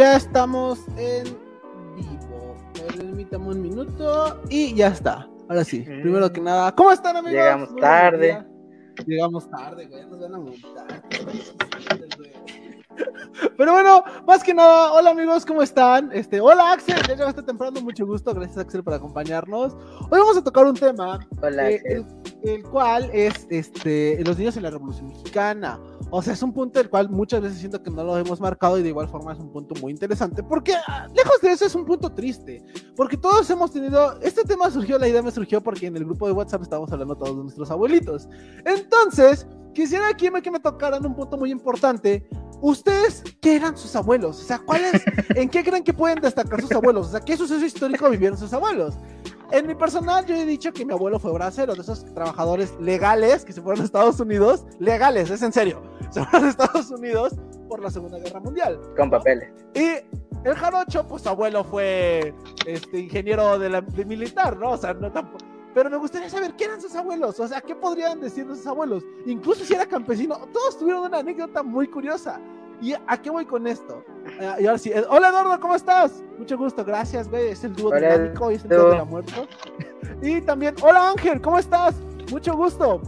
estamos en vivo. Permítame un minuto y ya está. Ahora sí, primero que nada, ¿cómo están amigos? Llegamos tarde. Llegamos tarde, güey, nos van a multar. Pero bueno, más que nada, hola amigos, ¿cómo están? Este, hola Axel, ya llegaste temprano, mucho gusto, gracias Axel por acompañarnos. Hoy vamos a tocar un tema, hola, eh, el, el, cual es este, los niños en la Revolución Mexicana. O sea, es un punto del cual muchas veces siento que no lo hemos marcado y de igual forma es un punto muy interesante, porque ah, lejos de eso es un punto triste, porque todos hemos tenido, este tema surgió, la idea me surgió porque en el grupo de WhatsApp estábamos hablando todos de nuestros abuelitos. Entonces, quisiera aquí que me tocaran un punto muy importante. ¿Ustedes qué eran sus abuelos? O sea, ¿cuáles, en qué creen que pueden destacar sus abuelos? O sea, ¿qué suceso histórico vivieron sus abuelos? En mi personal, yo he dicho que mi abuelo fue bracero, de esos trabajadores legales que se fueron a Estados Unidos, legales, es en serio, se fueron a Estados Unidos por la Segunda Guerra Mundial. Con papeles. Y el jarocho, pues su abuelo fue este, ingeniero de, la, de militar, ¿no? O sea, no tampoco. Pero me gustaría saber qué eran sus abuelos, o sea, qué podrían decir de sus abuelos. Incluso si era campesino, todos tuvieron una anécdota muy curiosa. ¿Y a qué voy con esto? Uh, y ahora sí, eh, hola Eduardo, ¿cómo estás? Mucho gusto, gracias, güey. Es el dúo dinámico y es el dúo de la muerte. y también, hola Ángel, ¿cómo estás? Mucho gusto.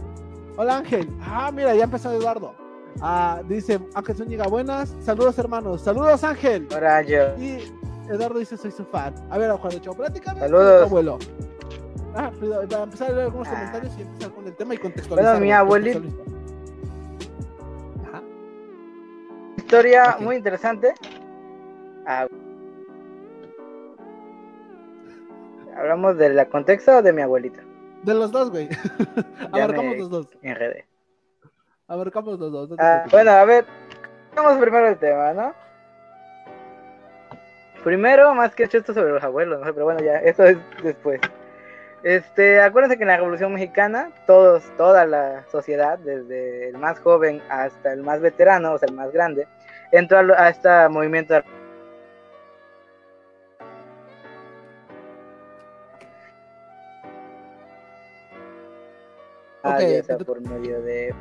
Hola Ángel. Ah, mira, ya empezó Eduardo. Ah, dice Ángel Zúñiga, buenas. Saludos, hermanos. Saludos, Ángel. Hola, yo. Y Eduardo dice, soy su fan. A ver, Juan de Chavo, platícame. Saludos. Abuelo. Ah, para empezar a leer algunos ah. comentarios y empezar con el tema y contextualizar. Bueno, mi abuelito. Ajá. Historia okay. muy interesante. Ah. ¿Hablamos del contexto o de mi abuelita? De los dos, güey. Abarcamos los dos. Enredé. Abarcamos los dos. Ah, bueno, a ver. Vamos primero el tema, ¿no? Primero, más que hecho esto sobre los abuelos, ¿no? pero bueno, ya, eso es después. Este, acuérdense que en la Revolución Mexicana, todos, toda la sociedad, desde el más joven hasta el más veterano, o sea, el más grande, entró a, a este movimiento Ok, ya sea por medio de...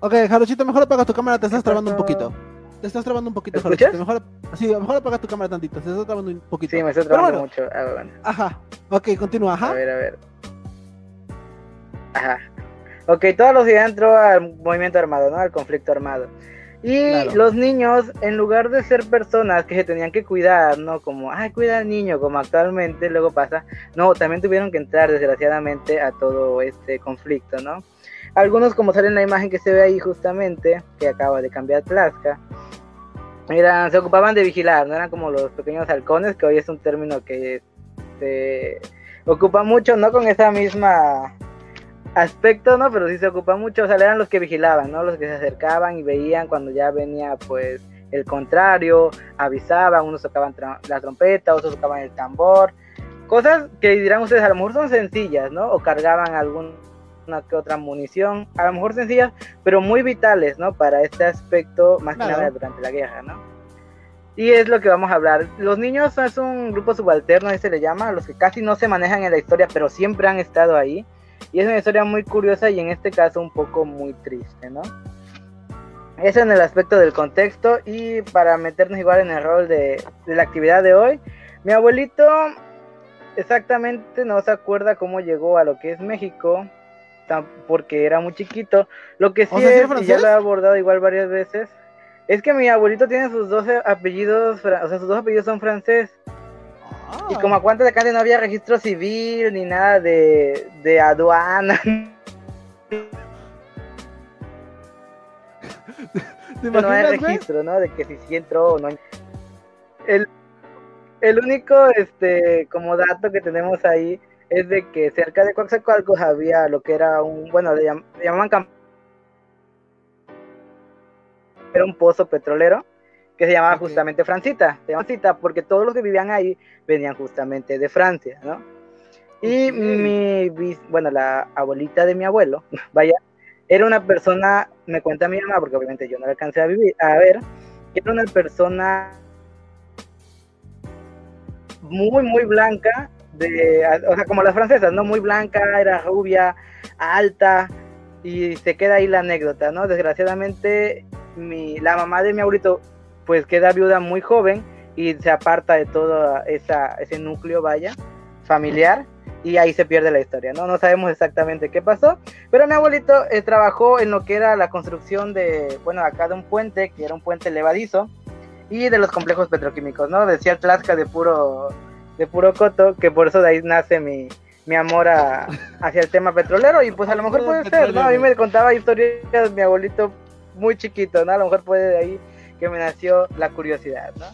Ok, Jarochito, mejor apaga tu cámara, te estás trabando un poquito. Te estás trabando un poquito, Jarochito. Mejor, sí, mejor apaga tu cámara tantito, te estás trabando un poquito. Sí, me estoy trabando bueno. mucho. Ah, bueno. Ajá, ok, continúa, ajá. A ver, a ver. Ajá. Ok, todos los días entró al movimiento armado, ¿no? Al conflicto armado. Y claro. los niños, en lugar de ser personas que se tenían que cuidar, ¿no? Como, ay, cuida al niño, como actualmente luego pasa, no, también tuvieron que entrar, desgraciadamente, a todo este conflicto, ¿no? Algunos, como sale en la imagen que se ve ahí justamente, que acaba de cambiar Tlaxca, eran, se ocupaban de vigilar, no eran como los pequeños halcones, que hoy es un término que se ocupa mucho, no con esa misma aspecto, ¿no? Pero sí se ocupa mucho, o sea, eran los que vigilaban, ¿no? Los que se acercaban y veían cuando ya venía, pues, el contrario, avisaban, unos tocaban la trompeta, otros tocaban el tambor, cosas que dirán ustedes, a lo mejor son sencillas, ¿no? O cargaban alguna que otra munición, a lo mejor sencillas, pero muy vitales, ¿no? Para este aspecto, más claro. que nada durante la guerra, ¿no? Y es lo que vamos a hablar. Los niños es un grupo subalterno, ahí se le llama, los que casi no se manejan en la historia, pero siempre han estado ahí. Y es una historia muy curiosa y en este caso un poco muy triste, ¿no? Eso en el aspecto del contexto y para meternos igual en el rol de, de la actividad de hoy, mi abuelito exactamente no se acuerda cómo llegó a lo que es México, porque era muy chiquito. Lo que sí ¿O sea, es, y ya lo he abordado igual varias veces, es que mi abuelito tiene sus dos apellidos, o sea, sus dos apellidos son francés. Ah. Y como a cuántas de acá no había registro civil ni nada de, de aduana. no hay registro, ¿no? De que si sí entró o no. El, el único, este, como dato que tenemos ahí es de que cerca de Coaxacualcos había lo que era un, bueno, le, llam le llamaban camp era un pozo petrolero que se llamaba okay. justamente Francita, se llamaba Francita porque todos los que vivían ahí venían justamente de Francia, ¿no? Y okay. mi, bueno, la abuelita de mi abuelo, vaya, era una persona, me cuenta mi mamá, porque obviamente yo no la alcancé a vivir, a ver, era una persona muy, muy blanca, de, o sea, como las francesas, ¿no? Muy blanca, era rubia, alta, y se queda ahí la anécdota, ¿no? Desgraciadamente, mi, la mamá de mi abuelito pues queda viuda muy joven y se aparta de todo esa, ese núcleo, vaya, familiar y ahí se pierde la historia, ¿no? No sabemos exactamente qué pasó, pero mi abuelito eh, trabajó en lo que era la construcción de, bueno, acá de un puente, que era un puente levadizo, y de los complejos petroquímicos, ¿no? Decía Tlaxca de puro, de puro coto, que por eso de ahí nace mi, mi amor a, hacia el tema petrolero, y pues a lo mejor puede ser, ¿no? A mí me contaba historias de mi abuelito muy chiquito, ¿no? A lo mejor puede de ahí que me nació la curiosidad, ¿no?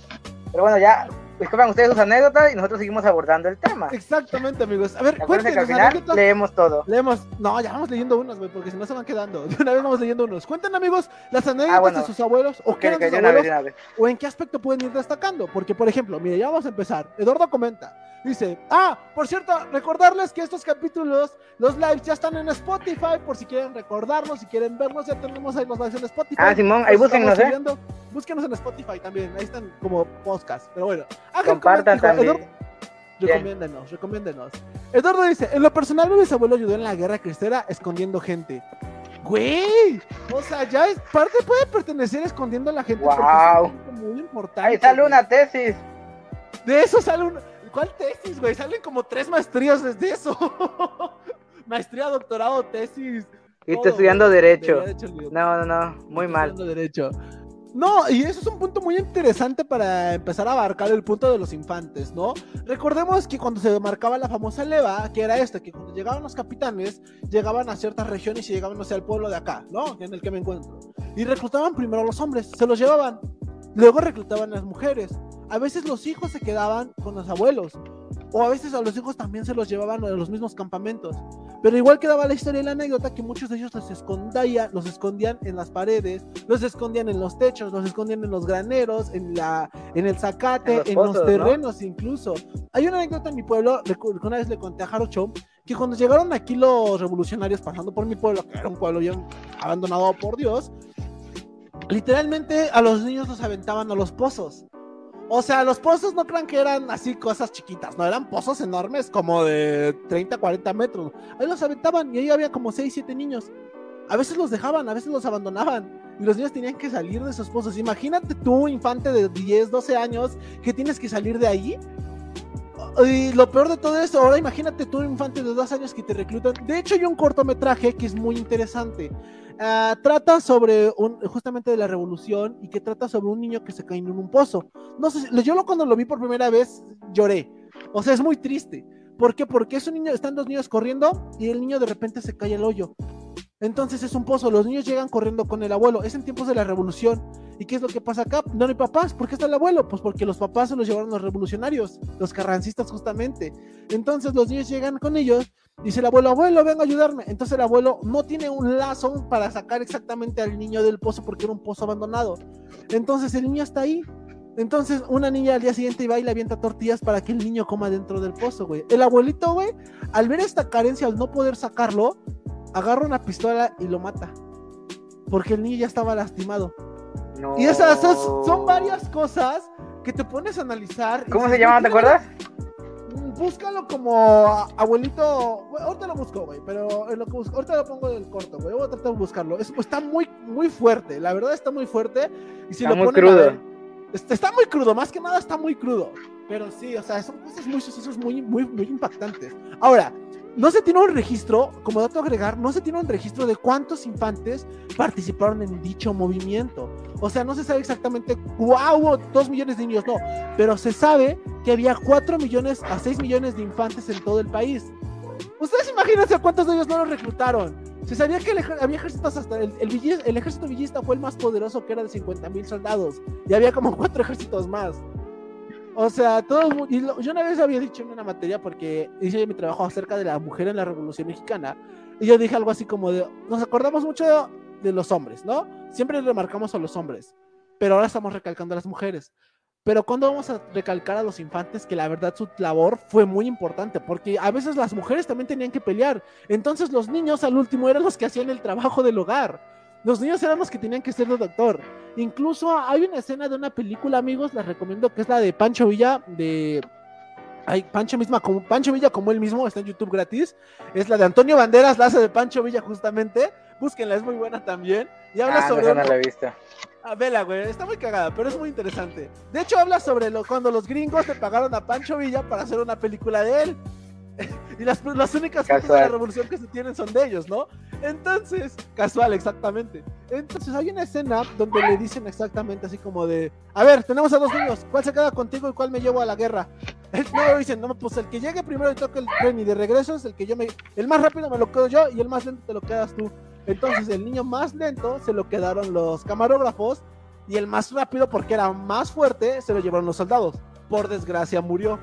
Pero bueno, ya escojan ustedes sus anécdotas y nosotros seguimos abordando el tema. Exactamente, amigos. A ver, cuéntenos final leemos todo. Leemos, no, ya vamos leyendo unos, güey, porque si no se van quedando. De una vez vamos leyendo unos. Cuenten, amigos, las anécdotas de sus abuelos o qué eran sus abuelos, o en qué aspecto pueden ir destacando. Porque, por ejemplo, mire, ya vamos a empezar. Eduardo comenta, dice, ah, por cierto, recordarles que estos capítulos, los lives ya están en Spotify, por si quieren recordarnos, si quieren vernos, ya tenemos ahí los lives en Spotify. Ah, Simón, ahí búsquenos, ¿eh? Búsquenos en Spotify también, ahí están como podcast, pero bueno. Compartan también. recomiéndenos, recomiéndenos. Eduardo dice, en lo personal mi bisabuelo ayudó en la guerra cristera escondiendo gente. Güey, o sea, ya es parte puede pertenecer escondiendo a la gente. Wow. Es muy importante. Ahí sale una tesis. De eso sale una. ¿Cuál tesis, güey? Salen como tres maestrías desde eso. Maestría, doctorado, tesis. Y estoy estudiando derecho. No, no, no, muy mal. Derecho. No, y eso es un punto muy interesante para empezar a abarcar el punto de los infantes, ¿no? Recordemos que cuando se marcaba la famosa leva, que era esta, que cuando llegaban los capitanes, llegaban a ciertas regiones y llegaban, no sé, al pueblo de acá, ¿no? En el que me encuentro. Y reclutaban primero a los hombres, se los llevaban. Luego reclutaban a las mujeres. A veces los hijos se quedaban con los abuelos. O a veces a los hijos también se los llevaban a los mismos campamentos. Pero igual quedaba la historia y la anécdota que muchos de ellos los escondían, los escondían en las paredes, los escondían en los techos, los escondían en los graneros, en la, en el zacate, en los, terrenos incluso. Hay una anécdota en mi pueblo, una vez le conté a Jarocho, que cuando llegaron aquí los revolucionarios pasando por mi pueblo, que era un pueblo ya abandonado por Dios, literalmente a los niños los aventaban a los pozos. O sea, los pozos no crean que eran así cosas chiquitas, no, eran pozos enormes como de 30, 40 metros. Ahí los aventaban y ahí había como 6, 7 niños. A veces los dejaban, a veces los abandonaban. Y los niños tenían que salir de esos pozos. Imagínate tú, infante de 10, 12 años, que tienes que salir de ahí. Y lo peor de todo esto, ahora imagínate tú, infante de 2 años que te reclutan. De hecho, hay un cortometraje que es muy interesante. Ah, trata sobre un, justamente de la revolución y que trata sobre un niño que se cae en un pozo. No sé, yo cuando lo vi por primera vez lloré. O sea, es muy triste. ¿Por qué? Porque es un niño, están dos niños corriendo y el niño de repente se cae al hoyo. Entonces es un pozo, los niños llegan corriendo con el abuelo. Es en tiempos de la revolución. ¿Y qué es lo que pasa acá? No hay papás. ¿Por qué está el abuelo? Pues porque los papás se los llevaron los revolucionarios, los carrancistas justamente. Entonces los niños llegan con ellos Dice el abuelo, abuelo, ven a ayudarme. Entonces el abuelo no tiene un lazo para sacar exactamente al niño del pozo porque era un pozo abandonado. Entonces el niño está ahí. Entonces una niña al día siguiente va y le avienta tortillas para que el niño coma dentro del pozo, güey. El abuelito, güey, al ver esta carencia, al no poder sacarlo, agarra una pistola y lo mata. Porque el niño ya estaba lastimado. Y esas son, varias cosas que te pones a analizar. ¿Cómo se llama, te acuerdas? búscalo como abuelito. ahorita lo busco, güey, pero en lo que busco, ahorita lo pongo del corto, güey. Voy a tratar de buscarlo. está muy, muy fuerte, la verdad está muy fuerte. Y si está lo muy crudo. está, muy crudo, más que nada está muy crudo. Pero sí, o sea, son cosas muy sucesos muy, muy, muy impactantes. Ahora, no se tiene un registro, como dato agregar, no se tiene un registro de cuántos infantes participaron en dicho movimiento. O sea, no se sabe exactamente, wow, dos millones de niños, no, pero se sabe que había 4 millones a 6 millones de infantes en todo el país. Ustedes imagínense cuántos de ellos no los reclutaron. Se sabía que había ejércitos hasta el, el, ejército villista fue el más poderoso que era de 50 mil soldados y había como cuatro ejércitos más. O sea, todo. Y yo una vez había dicho en una materia, porque hice mi trabajo acerca de la mujer en la Revolución Mexicana, y yo dije algo así como de. Nos acordamos mucho de, los hombres, ¿no? Siempre remarcamos a los hombres, pero ahora estamos recalcando a las mujeres. Pero cuando vamos a recalcar a los infantes que la verdad su labor fue muy importante, porque a veces las mujeres también tenían que pelear. Entonces los niños al último eran los que hacían el trabajo del hogar. Los niños eran los que tenían que ser el doctor. Incluso hay una escena de una película, amigos, les recomiendo, que es la de Pancho Villa, de... Hay Pancho misma como Pancho Villa como él mismo, está en YouTube gratis. Es la de Antonio Banderas, la hace de Pancho Villa justamente. Búsquenla, es muy buena también. Y habla ah, sobre. No, la vista. Ah, vela, güey, está muy cagada, pero es muy interesante. De hecho, habla sobre lo, cuando los gringos le pagaron a Pancho Villa para hacer una película de él. y las, las únicas fotos de la revolución que se tienen son de ellos, ¿no? Entonces, casual, exactamente. Entonces hay una escena donde le dicen exactamente así como de, a ver, tenemos a dos niños, ¿cuál se queda contigo y cuál me llevo a la guerra? No, dicen, no, pues el que llegue primero y toque el tren y de regreso es el que yo me, el más rápido me lo quedo yo y el más lento te lo quedas tú. Entonces el niño más lento se lo quedaron los camarógrafos y el más rápido porque era más fuerte se lo llevaron los soldados. Por desgracia murió.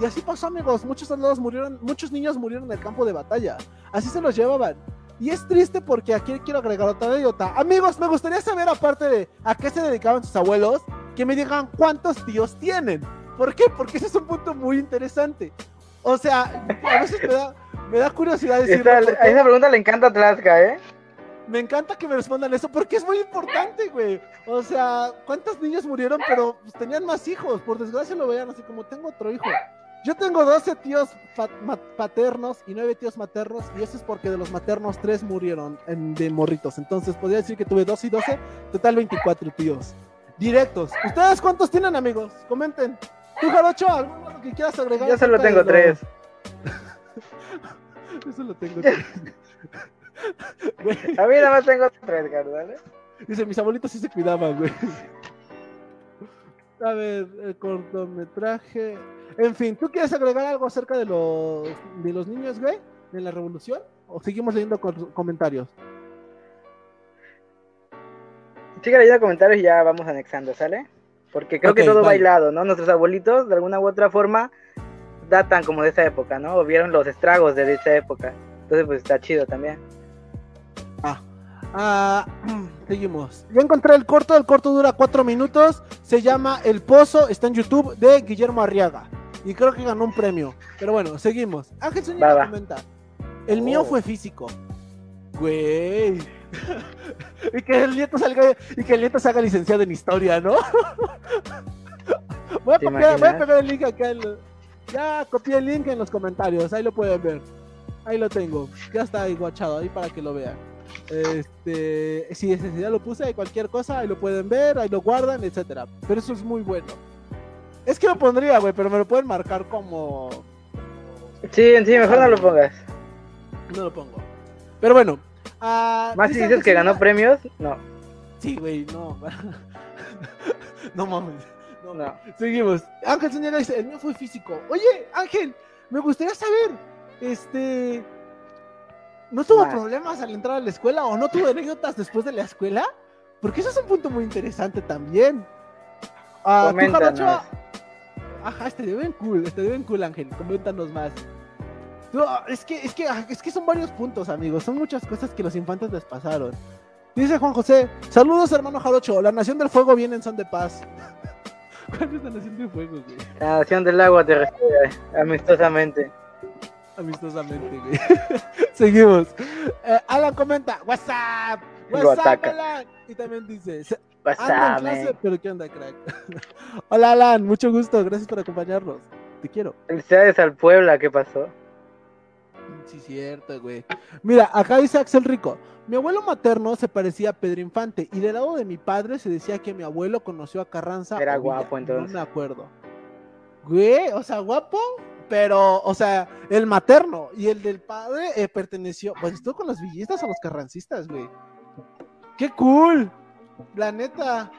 Y así pasó, amigos. Muchos soldados murieron, muchos niños murieron en el campo de batalla. Así se los llevaban. Y es triste porque aquí quiero agregar otra anécdota. Amigos, me gustaría saber, aparte de a qué se dedicaban sus abuelos, que me digan cuántos tíos tienen. ¿Por qué? Porque ese es un punto muy interesante. O sea, a veces me da, curiosidad decirlo. a esa pregunta le encanta a Tlaxca, ¿eh? Me encanta que me respondan eso porque es muy importante, güey. O sea, ¿cuántos niños murieron pero pues, tenían más hijos? Por desgracia lo veían así como tengo otro hijo. Yo tengo 12 tíos paternos y 9 tíos maternos, y eso es porque de los maternos 3 murieron en, de morritos. Entonces, podría decir que tuve 12 y 12, total 24 tíos. Directos. ¿Ustedes cuántos tienen, amigos? Comenten. ¿Tú, Jarocho, alguno que quieras agregar? Yo solo tengo 3. Yo solo tengo 3. A mí nada más tengo 3, ¿vale? Dice, mis abuelitos sí se cuidaban, güey. A ver, el cortometraje. En fin, ¿tú quieres agregar algo acerca de los, de los niños, güey? ¿De la revolución? ¿O seguimos leyendo comentarios? Sigue leyendo comentarios y ya vamos anexando, ¿sale? Porque creo que todo bailado, ¿no? Nuestros abuelitos, de alguna u otra forma, datan como de esa época, ¿no? O vieron los estragos de esa época. Entonces, pues está chido también. Ah, ah seguimos. Ya encontré el corto, el corto dura cuatro minutos. Se llama El Pozo, está en YouTube de Guillermo Arriaga y creo que ganó un premio. Pero bueno, seguimos. Ángel Zúñiga comenta. El mío oh. fue físico. Güey. y que el nieto salga y que el nieto se haga licenciado en historia, ¿no? voy, a copiar, voy a pegar el link acá. Ya copié el link en los comentarios, ahí lo pueden ver. Ahí lo tengo. Ya está ahí guachado, ahí para que lo vean. Este, si ya lo puse, cualquier cosa, ahí lo pueden ver, ahí lo guardan, etcétera. Pero eso es muy bueno. Es que lo pondría, güey, pero me lo pueden marcar como. Sí, sí, mejor no lo pongas. No lo pongo. Pero bueno. Uh, Más si dices que ganó premios, no. Sí, güey, no. no mames. No, no. Seguimos. Ángel Señora dice: El mío fue físico. Oye, Ángel, me gustaría saber. Este. ¿No tuvo problemas al entrar a la escuela o no tuvo anécdotas después de la escuela? Porque eso es un punto muy interesante también. Ah, Ajá, estaría bien cool, estaría bien cool, Ángel. Coméntanos más. es que, es que, ah, es que son varios puntos, amigos. Son muchas cosas que los infantes les pasaron. Dice Juan José, saludos hermano Jarocho, la nación del fuego viene en son de paz. ¿Cuál es la nación del fuego, güey? La nación del agua te recibe, amistosamente. Amistosamente, güey. Seguimos. Eh, Alan comenta, WhatsApp. WhatsApp, Alan. Y también dice, pero ¿qué onda, crack? Hola, Alan, mucho gusto, gracias por acompañarnos. Te quiero. Felicidades al Puebla, ¿qué pasó? Sí, cierto, güey. Mira, acá dice Axel Rico. Mi abuelo materno se parecía a Pedro Infante y del lado de mi padre se decía que mi abuelo conoció a Carranza. Era guapo, entonces. No me acuerdo. Güey, o sea, guapo, pero, o sea, el materno y el del padre eh, perteneció, pues estuvo con los villistas o los carrancistas, güey. ¡Qué cool! La neta.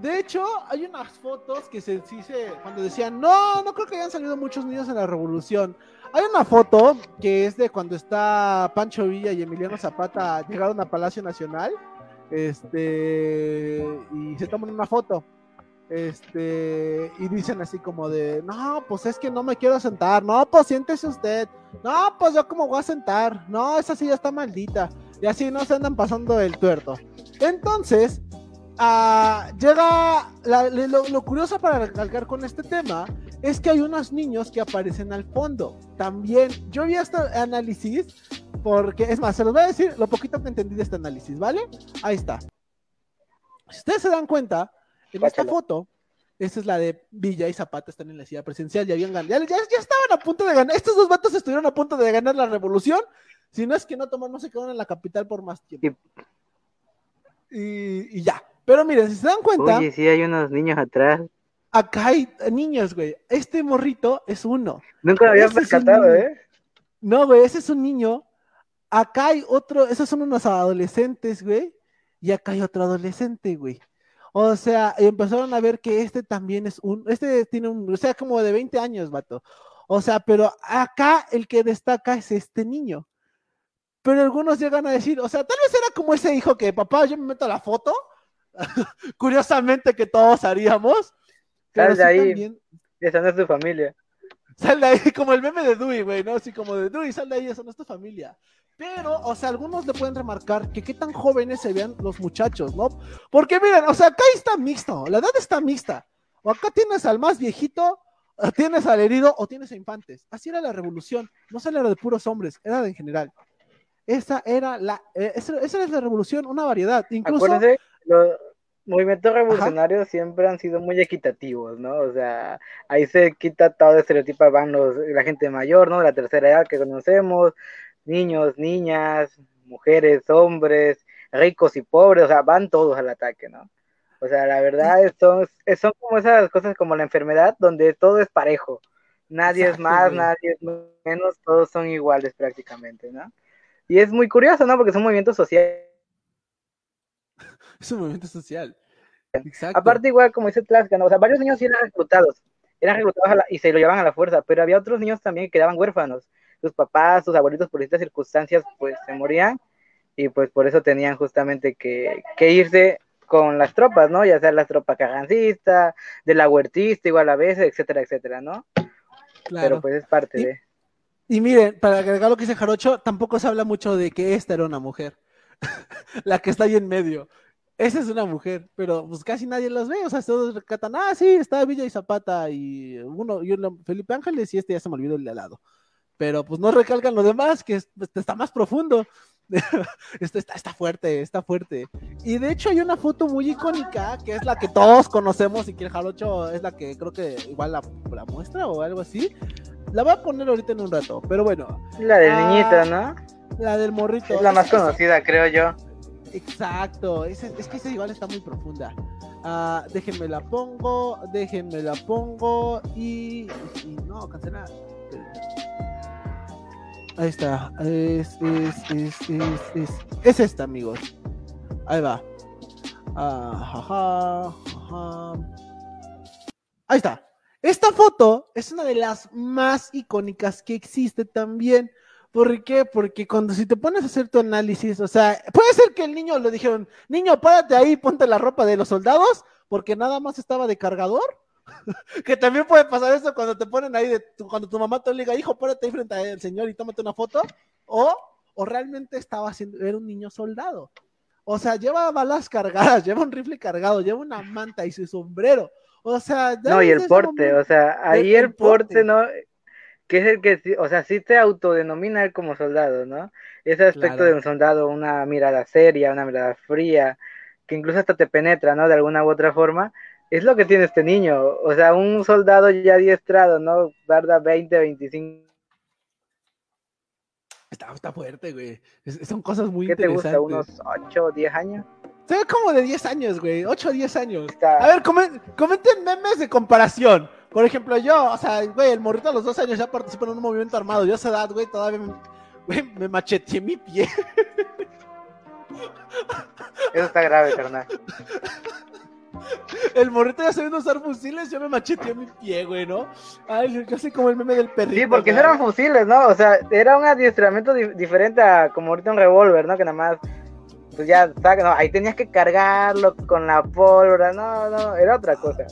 De hecho, hay unas fotos que se dice cuando decían, no, no creo que hayan salido muchos niños en la revolución. Hay una foto que es de cuando está Pancho Villa y Emiliano Zapata llegaron a Palacio Nacional. Este, y se toman una foto. Este, y dicen así como de, no, pues es que no me quiero sentar. No, pues siéntese usted. No, pues yo como voy a sentar. No, esa silla está maldita. Y así no se andan pasando el tuerto. Entonces, uh, llega lo, curioso para recalcar con este tema es que hay unos niños que aparecen al fondo. También, yo vi este análisis porque, es más, se los voy a decir lo poquito que entendí de este análisis, ¿vale? Ahí está. Si ustedes se dan cuenta, en esta foto, esta es la de Villa y Zapata están en la ciudad presidencial, ya habían ganado, ya, ya, estaban a punto de ganar, estos dos vatos estuvieron a punto de ganar la revolución, si no es que no toman, no se quedaron en la capital por más tiempo y, ya. Pero miren, si se dan cuenta. Oye, sí hay unos niños atrás. Acá hay niños, güey. Este morrito es uno. Nunca lo había percatado, ¿eh? No, güey, ese es un niño. Acá hay otro, esos son unos adolescentes, güey. Y acá hay otro adolescente, güey. O sea, empezaron a ver que este también es un, este tiene un, o sea, como de 20 años, vato. O sea, pero acá el que destaca es este niño. Pero algunos llegan a decir, o sea, tal vez era como ese hijo que, papá, yo me meto la foto. Curiosamente que todos haríamos. Sal de ahí. Esa no es tu familia. Sal de ahí, como el meme de Dewey, güey, ¿no? Así como de Dewey, sal de ahí, esa no es tu familia. Pero, o sea, algunos le pueden remarcar que qué tan jóvenes se vean los muchachos, ¿no? Porque miren, o sea, acá está mixto, la edad está mixta. O acá tienes al más viejito, tienes al herido o tienes a infantes. Así era la revolución. No solo era de puros hombres, era de en general. Esa era la, eh, esa, era la revolución, una variedad. Incluso. los movimientos revolucionarios siempre han sido muy equitativos, ¿no? O sea, ahí se quita todo el estereotipo, van los, la gente mayor, ¿no? La tercera edad que conocemos, niños, niñas, mujeres, hombres, ricos y pobres, o sea, van todos al ataque, ¿no? O sea, la verdad es, son, son como esas cosas como la enfermedad, donde todo es parejo. Nadie es más, nadie es menos, todos son iguales prácticamente, ¿no? Y es muy curioso, ¿no? Porque es un movimiento social. Es un movimiento social. Exacto. Aparte, igual, como dice Tlaxca, ¿no? O sea, varios niños sí eran reclutados. Eran reclutados y se lo llevaban a la fuerza, pero había otros niños también que quedaban huérfanos sus papás, sus abuelitos por estas circunstancias pues se morían y pues por eso tenían justamente que, irse con las tropas, ¿no? Ya sea las tropas carrancistas, de la huertista igual a veces, etcétera, etcétera, ¿no? Claro. Pero pues es parte de... Y miren, para agregar lo que dice Jarocho, tampoco se habla mucho de que esta era una mujer, la que está ahí en medio. Esa es una mujer, pero pues casi nadie los ve, o sea, todos recatan, ah, sí, está Villa y Zapata y uno, yo, Felipe Ángeles y este ya se me olvidó el de al lado pero pues no recalcan lo demás, que pues, está más profundo. Esto está, está fuerte, está fuerte. Y de hecho hay una foto muy icónica, que es la que todos conocemos y que el Jarocho es la que creo que igual la, muestra o algo así. La voy a poner ahorita en un rato, pero bueno. La del ah, niñito, ¿no? La del morrito. Es la más conocida, creo yo. Exacto, es, es que esa igual está muy profunda. Ah, déjenme la pongo, déjenme la pongo y, y no, cancelar. Ahí está. Es, es, es, es, es, es esta, amigos. Ahí va. Ah, Ahí está. Esta foto es una de las más icónicas que existe también. ¿Por qué? Porque cuando si te pones a hacer tu análisis, o sea, puede ser que el niño le dijeron, niño, párate ahí, ponte la ropa de los soldados, porque nada más estaba de cargador. que también puede pasar eso cuando te ponen ahí, de cuando tu mamá te diga, hijo, párate ahí frente al señor y tómate una foto, o, o realmente estaba haciendo, era un niño soldado. O sea, lleva balas cargadas, lleva un rifle cargado, lleva una manta y su sombrero. O sea, no, y el porte, o sea, ahí el, porte, ¿no? Que es el que, o sea, sí te autodenomina como soldado, ¿no? Ese aspecto de un soldado, una mirada seria, una mirada fría, que incluso hasta te penetra, ¿no? De alguna u otra forma es lo que tiene este niño. O sea, un soldado ya adiestrado, ¿no? Tarda 20, 25. Está, está fuerte, güey. son cosas muy ¿Qué te gusta? ¿Unos 8 o 10 años? Se ve como de 10 años, güey. 8 o 10 años. A ver, comenten memes de comparación. Por ejemplo, yo, o sea, güey, el morrito a los 2 años ya participó en un movimiento armado. Yo a esa edad, güey, todavía me, güey, me macheteé mi pie. Eso está grave, carnal. El morrito ya sabiendo usar fusiles, yo me macheteé mi pie, güey, ¿no? Ay, yo soy como el meme del perrito. Sí, porque no eran fusiles, ¿no? O sea, era un adiestramiento diferente a como ahorita un revólver, ¿no? Que nada más, pues ya, no, ahí tenías que cargarlo con la pólvora, no, no, era otra cosa.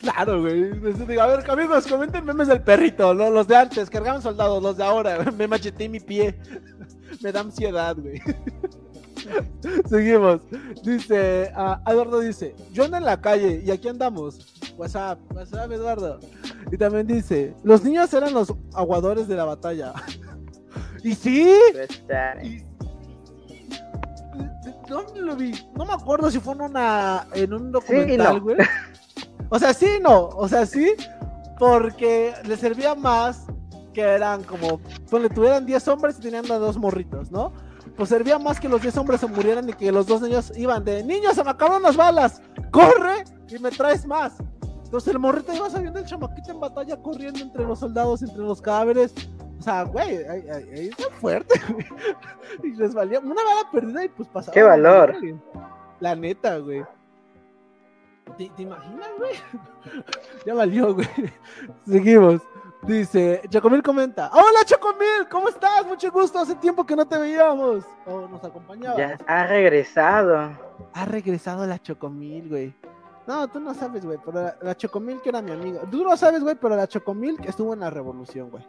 Claro, güey. A ver, amigos, comenten memes del perrito, ¿no? Los de antes, cargaban soldados, los de ahora, me macheteé mi pie. me da ansiedad, güey. Seguimos. Dice, uh, Eduardo dice, yo ando en la calle y aquí andamos. WhatsApp, WhatsApp, Eduardo. Y también dice, los niños eran los aguadores de la batalla. y sí. ¿Dónde lo vi? No me acuerdo si fue en una en un documental, güey. O sea, sí, no. O sea, sí, porque le servía más que eran como, le tuvieran 10 hombres y tenían a dos morritos, ¿no? pues servía más que los 10 hombres se murieran y que los dos niños iban de niños, se me acabaron las balas, corre y me traes más. Entonces el morrito iba sabiendo el chamaquito en batalla corriendo entre los soldados, entre los cadáveres. O sea, güey, ahí, está fuerte, güey. Y les valía una bala perdida y pues pasaba. ¡Qué valor! La neta, güey. ¿Te, imaginas, güey? ya valió, güey. Seguimos. Dice, Chocomil comenta, hola Chocomil, ¿cómo estás? Mucho gusto, hace tiempo que no te veíamos. O nos acompañaba. Ya ha regresado. Ha regresado la Chocomil, güey. No, tú no sabes, güey, pero la, Chocomil que era mi amigo. Tú no sabes, güey, pero la Chocomil que estuvo en la revolución, güey.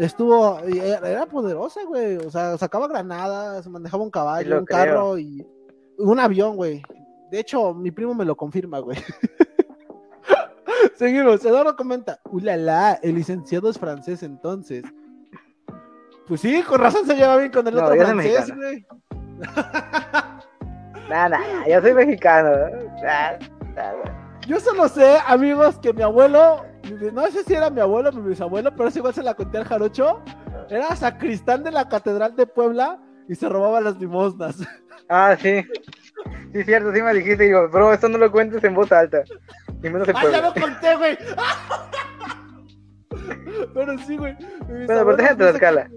Estuvo, era, poderosa, güey. O sea, sacaba granadas, manejaba un caballo, un carro y un avión, güey. De hecho, mi primo me lo confirma, güey. Seguimos. Eduardo comenta, ulala, el licenciado es francés entonces. Pues sí, con razón se lleva bien con el otro francés, güey. Nada, yo soy mexicano. Yo solo sé, amigos, que mi abuelo, no sé si era mi abuelo o mi bisabuelo, pero ese igual se la conté al jarocho. Era sacristán de la Catedral de Puebla y se robaba las limosnas. Ah, sí. Sí, cierto, sí me dijiste, digo, bro, esto no lo cuentes en voz alta. Ni menos en ah, ya lo conté, güey. pero sí, güey. Bueno, pero déjate la escala.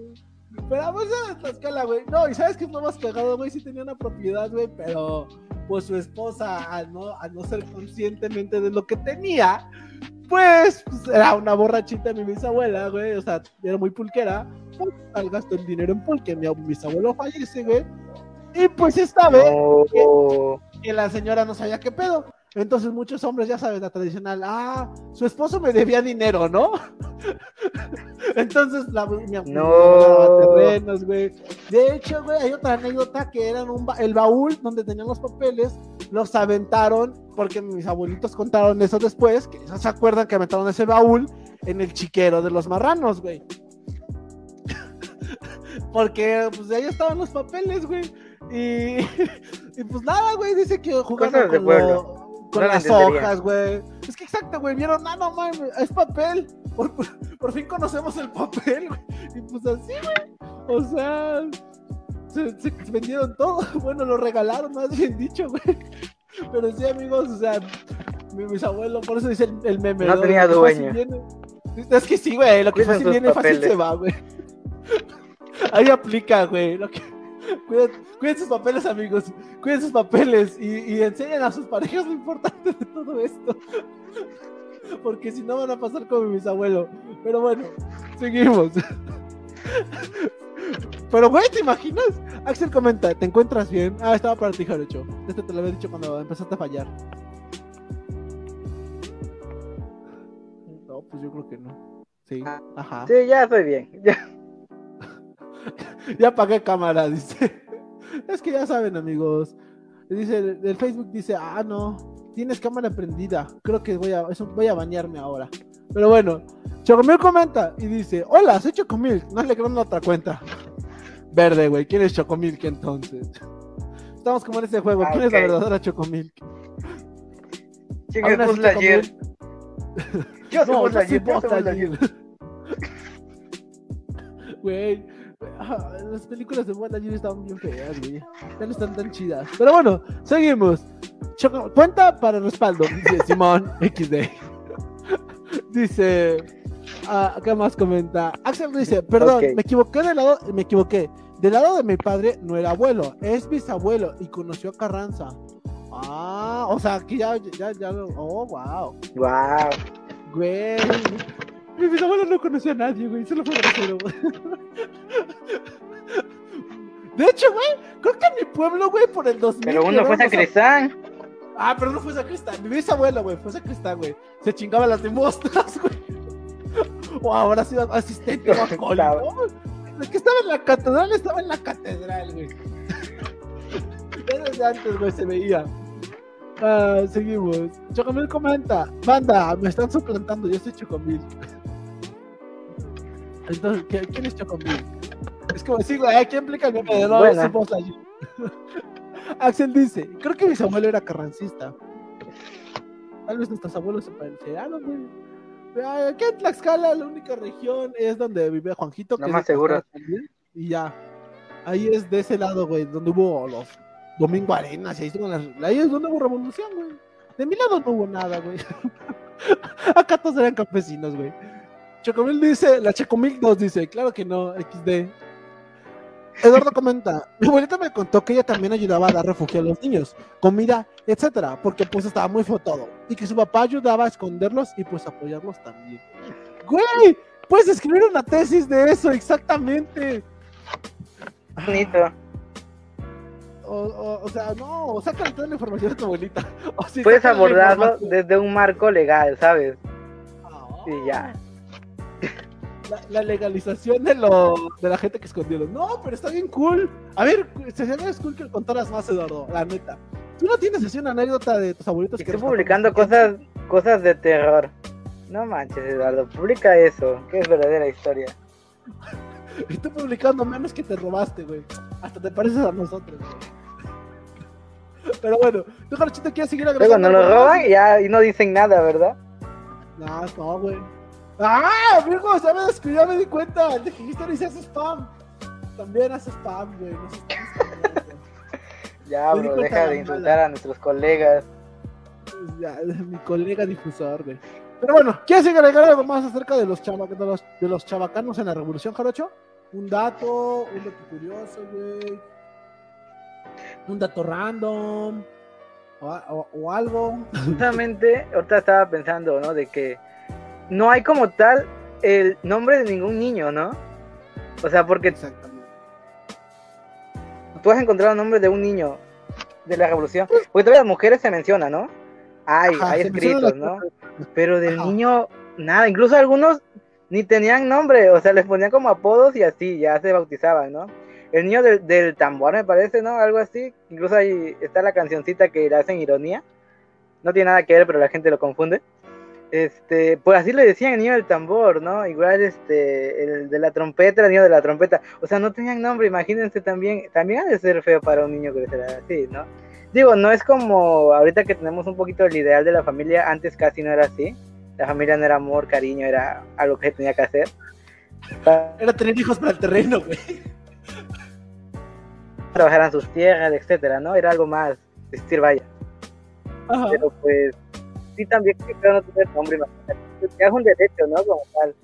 Pero vamos a la escala, güey. No, y sabes que fue más cagado, güey. Sí tenía una propiedad, güey, pero pues su esposa, al no, al no ser conscientemente de lo que tenía, pues, pues era una borrachita mi bisabuela, güey. O sea, era muy pulquera. Pues, al gasto el dinero en pulque. Mi bisabuelo fallece, güey. Y pues esta vez que, la señora no sabía qué pedo. Entonces muchos hombres, ya sabes, la tradicional, ah, su esposo me debía dinero, ¿no? Entonces la mi no. terrenos, güey. De hecho, güey, hay otra anécdota que era un el baúl donde tenían los papeles, los aventaron, porque mis abuelitos contaron eso después, que se acuerdan que aventaron ese baúl en el chiquero de los marranos, güey. porque pues ahí estaban los papeles, güey. Y, y pues nada, güey, dice que jugando con, con las hojas, güey. Es que exacto, güey, vieron, ah, no mames, es papel. Por, por, fin conocemos el papel, güey. Y pues así, güey. O sea, se, vendieron todo. Bueno, lo regalaron, más bien dicho, güey. Pero sí, amigos, o sea, mi bisabuelo, por eso dice el, meme. No tenía dueño. Es que sí, güey, lo que fácil viene, fácil se va, güey. Ahí aplica, güey. Lo que Cuiden, sus papeles, amigos. Cuiden sus papeles y, enseñen a sus parejas lo importante de todo esto. Porque si no van a pasar como mi bisabuelo. Pero bueno, seguimos. Pero, güey, ¿te imaginas? Axel comenta, ¿te encuentras bien? Ah, estaba para ti, Jarocho. Esto te lo había dicho cuando empezaste a fallar. No, pues yo creo que no. Sí, ajá. Sí, ya estoy bien. Ya. ya apagué cámara, dice. Es que ya saben, amigos. Dice, el Facebook dice, ah, no, tienes cámara prendida. Creo que voy a, eso, voy a bañarme ahora. Pero bueno, Chocomil comenta y dice, hola, soy Chocomil. No le creo otra cuenta. Verde, güey. ¿Quién es Chocomilk entonces? Estamos como en este juego. ¿Quién es la verdadera Chocomilk? ¿Quién es Buzz Lightyear? Yo soy Buzz Lightyear. Güey, las películas de Buzz Lightyear estaban bien feas, güey. Ya no están tan chidas. Pero bueno, seguimos. cuenta para respaldo, dice Simón XD. dice. Ah, ¿Qué más comenta? Axel dice, perdón, me equivoqué del lado, me equivoqué. Del lado de mi padre no era abuelo, es bisabuelo y conoció a Carranza. Ah, o sea, aquí ya, ya, ya, oh, wow. Wow. Güey. Mi bisabuelo no conocía a nadie, güey. Solo fue grosero, güey. De hecho, güey, creo que en mi pueblo, güey, por el 2000. Pero uno fue sacristán. Ah, pero no fue sacristán. Mi bisabuelo, güey, fue sacristán, güey. Se chingaba las limosnas, güey. O ahora sido asistente o. El que estaba en la catedral estaba en la catedral, güey. Desde antes, güey, se veía. Ah, seguimos. Chocomil comenta. Banda, me están suplantando. Yo soy Chocomil. Entonces, ¿quién es Chocomil? Es como decir, güey, ¿quién implica el nombre de no? Somos allí. Axel dice: Creo que mi abuelo era carrancista. Tal vez nuestros abuelos se parecieran, güey. Aquí en Tlaxcala, la única región es donde vive Juanjito. No más seguro. Y ya. Ahí es de ese lado, güey, donde hubo los Domingo Arenas, ahí, ahí es donde hubo revolución, güey. De mi lado no hubo nada, güey. Acá todos eran campesinos, güey. Chocomil dice, la Chocomil 2 dice, claro que no, XD. Eduardo comenta, mi abuelita me contó que ella también ayudaba a dar refugio a los niños, comida, etcétera, porque pues estaba muy feo todo. Y que su papá ayudaba a esconderlos y pues apoyarlos también. Güey, puedes escribir una tesis de eso, exactamente. Bonito. O, o, sea, no, saca toda la información de tu abuelita. Puedes abordarlo desde un marco legal, ¿sabes? Y ya. La, legalización de lo de la gente que escondieron. No, pero está bien cool. A ver, sería cool que contaras más, Eduardo, la neta. Tú no tienes así una anécdota de tus abuelitos Estoy publicando cosas, cosas de terror. No manches, Eduardo, publica eso, que es verdadera historia. Estoy publicando memes que te robaste, güey. Hasta te pareces a nosotros, güey. Pero bueno, tú, Jarochito, quieres seguir agregando. Luego nos lo roban y, ya, y no dicen nada, ¿verdad? No, no, güey. ¡Ah! Amigo, ya me descuidé, ya me di cuenta. El de History se hace spam. También hace spam, güey. No ya, bro, deja de insultar a nuestros colegas. Ya, mi colega difusor, güey. Pero bueno, ¿quieres agregar algo más acerca de los, chava, de los, de los chavacanos en la Revolución, Jarocho? Un dato, un dato curioso, güey. Un dato random. O, algo. Justamente, ahorita estaba pensando, ¿no? De que no hay como tal el nombre de ningún niño, ¿no? O sea, porque Exactamente. tú has encontrado el nombre de un niño de la revolución. Porque todas las mujeres se mencionan, ¿no? Hay, hay escritos, ¿no? Pero del niño, nada, incluso algunos ni tenían nombre, o sea, les ponían como apodos y así, ya se bautizaban, ¿no? El niño del, tambor, me parece, ¿no? Algo así. Incluso ahí está la cancioncita que le hacen ironía. No tiene nada que ver, pero la gente lo confunde. Este, pues así le decían el niño del tambor, ¿no? Igual este, el de la trompeta, el niño de la trompeta. O sea, no tenían nombre, imagínense también, también ha de ser feo para un niño crecer así, ¿no? Digo, no es como ahorita que tenemos un poquito el ideal de la familia, antes casi no era así. La familia no era amor, cariño, era algo que tenía que hacer. Era tener hijos para el terreno, güey. Trabajar en sus tierras, etcétera, ¿no? Era algo más, existir, vaya. Pero pues, sí también creo no tener nombre, es un derecho, ¿no? Como tal,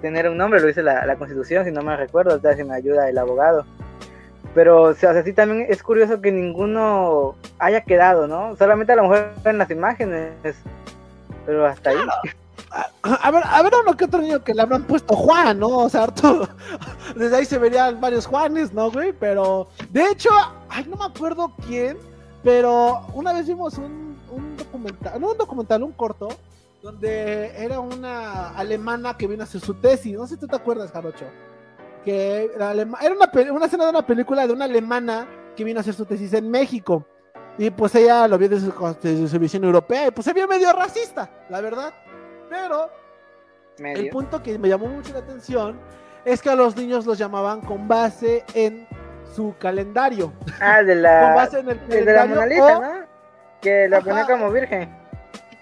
tener un nombre, lo dice la, la Constitución, si no me recuerdo, tal si me ayuda el abogado. Pero, o sea, sí también es curioso que ninguno haya quedado, ¿no? Solamente a lo mejor en las imágenes, pero hasta ahí. A ver, a ver uno que otro niño que le habrán puesto Juan, ¿no? O sea, todo, desde ahí se verían varios Juanes, ¿no, güey? Pero, de hecho, ay, no me acuerdo quién, pero una vez vimos un, un documental, no un documental, un corto, donde era una alemana que vino a hacer su tesis, no sé si tú te acuerdas, Jarocho que era una, una escena de una película de una alemana que vino a hacer su tesis en México. Y pues ella lo vio desde su, visión europea y pues se vio medio racista, la verdad. Pero el punto que me llamó mucho la atención es que a los niños los llamaban con base en su calendario. Ah, de la, con base en el de la ¿no? Que la ponía como virgen.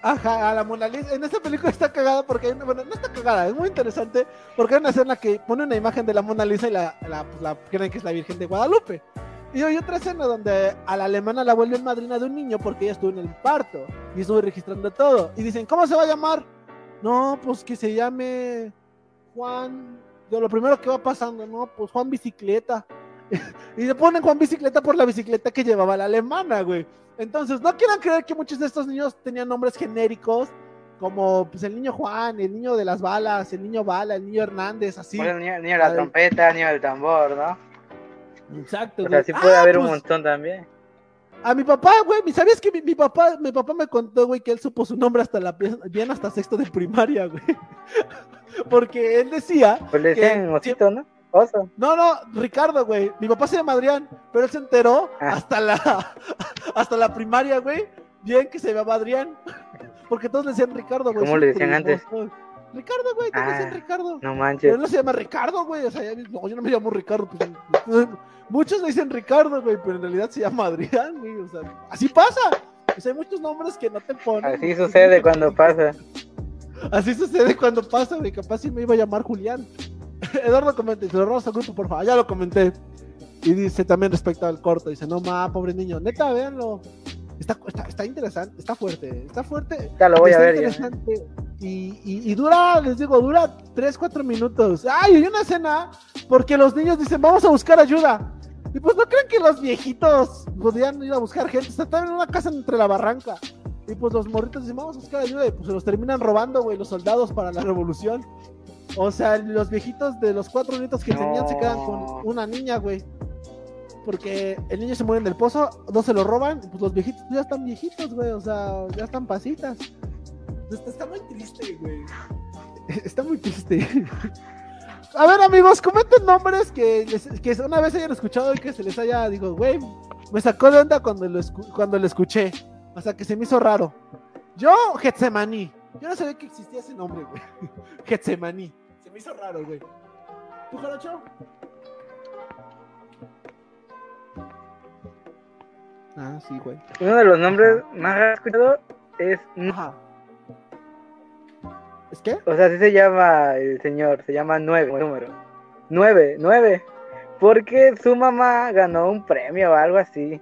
Ajá, a la Mona Lisa. En esta película está cagada porque hay una, bueno, no está cagada, es muy interesante porque hay una escena que pone una imagen de la Mona Lisa y la, la, pues, la creen que es la Virgen de Guadalupe. Y hay otra escena donde a la alemana la vuelven madrina de un niño porque ella estuvo en el parto y estuvo registrando todo. Y dicen, ¿cómo se va a llamar? No, pues que se llame Juan. Yo, lo primero que va pasando, ¿no? Pues Juan Bicicleta. y le ponen Juan Bicicleta por la bicicleta que llevaba la alemana, güey. Entonces, no quieran creer que muchos de estos niños tenían nombres genéricos, como pues el niño Juan, el niño de las balas, el niño Bala, el niño Hernández, así. el niño, de la trompeta, el niño del tambor, ¿no? Exacto. O sea, sí puede ah, haber un pues, montón también. A mi papá, güey, ¿sabías que mi, papá, mi papá me contó, güey, que él supo su nombre hasta la bien hasta sexto de primaria, güey? Porque él decía. Pues le decían Osito, ¿no? No, no, Ricardo, güey. Mi papá se llama Adrián, pero él se enteró ah. hasta la hasta la primaria, güey. Bien que se llamaba Adrián. Porque todos le decían Ricardo, güey. ¿Cómo le decían antes? Ricardo, güey, todos le decían ah, Ricardo. No manches. Pero él no se llama Ricardo, güey. O sea, no, yo no me llamo Ricardo. Pues, muchos le dicen Ricardo, güey, pero en realidad se llama Adrián, güey. O sea, así pasa. O sea, hay muchos nombres que no te ponen. Así sucede cuando pasa. Así sucede cuando pasa, güey. Capaz si me iba a llamar Julián. Eduardo, comente, se lo robas al grupo, por favor. Ya lo comenté. Y dice también respecto al corto, dice, no ma, pobre niño, neta, véanlo. Está, está, interesante, está fuerte, está fuerte. Ya lo voy a ver. Interesante. Y, y, dura, les digo, dura 3, 4 minutos. Ay, hay una escena porque los niños dicen, vamos a buscar ayuda. Y pues no creen que los viejitos podían ir a buscar gente. Están en una casa entre la barranca. Y pues los morritos dicen, vamos a buscar ayuda. Y pues se los terminan robando, güey, los soldados para la revolución. O sea, los viejitos de los cuatro nietos que tenían se quedan con una niña, güey. Porque el niño se muere en el pozo, no se lo roban, pues los viejitos ya están viejitos, güey. O sea, ya están pasitas. Está, está muy triste, güey. Está muy triste. A ver, amigos, comenten nombres que, que una vez hayan escuchado y que se les haya, digo, güey, me sacó de onda cuando lo, cuando lo escuché. O sea, que se me hizo raro. Yo, Getsemaní. Yo no sabía que existía ese nombre, güey. Getsemaní. Me hizo raro, güey. ¿Tú, Jarocho? Ah, sí, güey. Uno de los nombres más escuchados es... Ajá. ¿Es qué? O sea, así se llama el señor, se llama nueve, número. Nueve, nueve. Porque su mamá ganó un premio o algo así.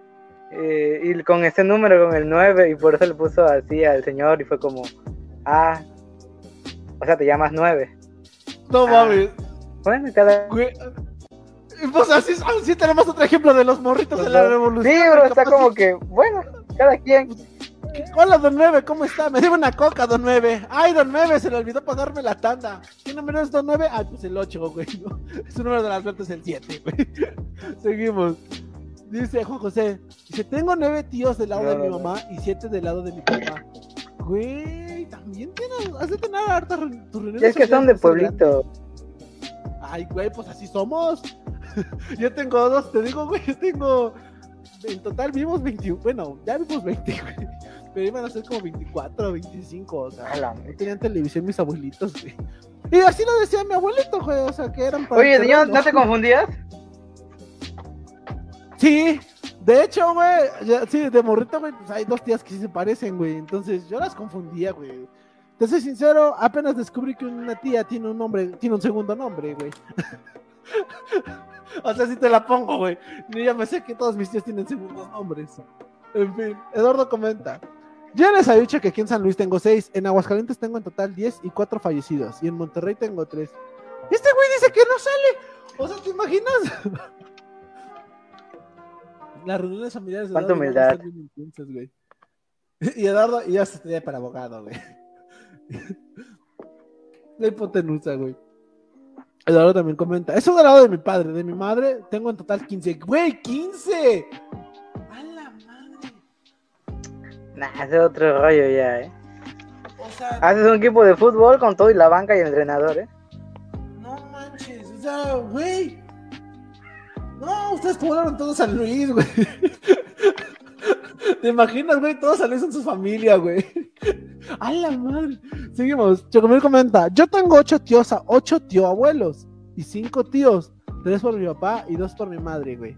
Eh, y con ese número, con el 9, y por eso le puso así al señor y fue como, ah, o sea, te llamas 9. No ah. mames. Bueno, cada... Pues así, así tenemos otro ejemplo de los morritos de la revolución. Sí, bro, está como que, bueno, cada quien. Hola, don 9, ¿cómo está? Me dio una coca, don 9. Ay, don 9, se le olvidó pagarme la tanda. ¿Qué número es don 9? Ah, pues el 8, güey. Su número de la suerte es el 7, güey. Seguimos. Dice Juan José, dice, tengo nueve tíos del lado de mi mamá y siete del lado de mi papá. Güey, también has de tener hartas reuniones. Es que son de pueblito. Ay, güey, pues así somos. yo tengo dos, te digo, güey, yo tengo, en total vimos 21, bueno, ya vimos 20, güey. Pero iban a ser como 24 25, o sea, no tenían televisión mis abuelitos, güey. Y así lo decía mi abuelito, güey, o sea, que eran para... Oye, ¿no, ¿no te confundías? Sí, de hecho, güey, sí, de morrito, güey, pues hay dos tías que sí se parecen, güey. Entonces yo las confundía, güey. Te soy sincero, apenas descubrí que una tía tiene un nombre, tiene un segundo nombre, güey. o sea, si te la pongo, güey. Ni ya me sé que todos mis tíos tienen segundos nombres. En fin, Eduardo comenta. Ya les había dicho que aquí en San Luis tengo seis, en Aguascalientes tengo en total diez y cuatro fallecidos, y en Monterrey tengo tres. Este güey dice que no sale. O sea, ¿te imaginas? las reuniones familiares de Eduardo humildad. güey. Y Eduardo, y ya se estudia para abogado, güey. La hipotenusa, güey. Eduardo también comenta. Eso del lado de mi padre, de mi madre, tengo en total 15. ¡Güey, 15! ¡A la madre! Nah, ese otro rollo ya, eh. O sea, Haces un equipo de fútbol con todo y la banca y el entrenador, eh. No manches, o sea, güey. No, ustedes poblaron todo San Luis, güey. ¿Te imaginas, güey? Todos Luis en su familia, güey. ¡A la madre! Seguimos. Chocomil comenta: Yo tengo ocho tíos, ocho tío abuelos y cinco tíos. Tres por mi papá y dos por mi madre, güey.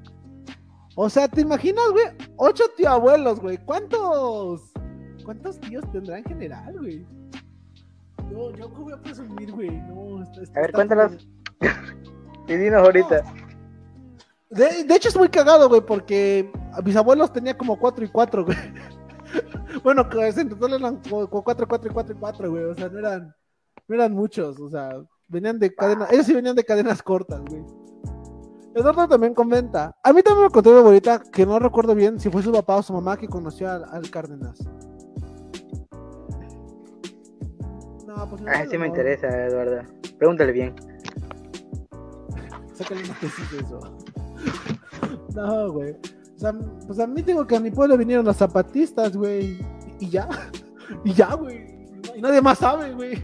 O sea, ¿te imaginas, güey? Ocho tío abuelos, güey. ¿Cuántos? ¿Cuántos tíos tendrá en general, güey? Yo, yo voy a presumir, güey. No, a ver, cuéntanos. y dinos ahorita. De, hecho es muy cagado, güey, porque mis abuelos tenían como 4 y 4, güey. bueno, en total eran como 4, 4 y 4 y 4, güey. O sea, no eran, no eran muchos, o sea, venían de cadenas, ellos sí venían de cadenas cortas, güey. Eduardo también comenta, a mí también me contó mi abuelita que no recuerdo bien si fue su papá o su mamá que conoció al, Cárdenas. No, pues no. Ah, sí me interesa, Eduardo. Pregúntale bien. Sácale una eso. No, güey. O sea, pues a mí tengo que a mi pueblo vinieron los zapatistas, güey. Y ya. Y ya, güey. Y nadie más sabe, güey.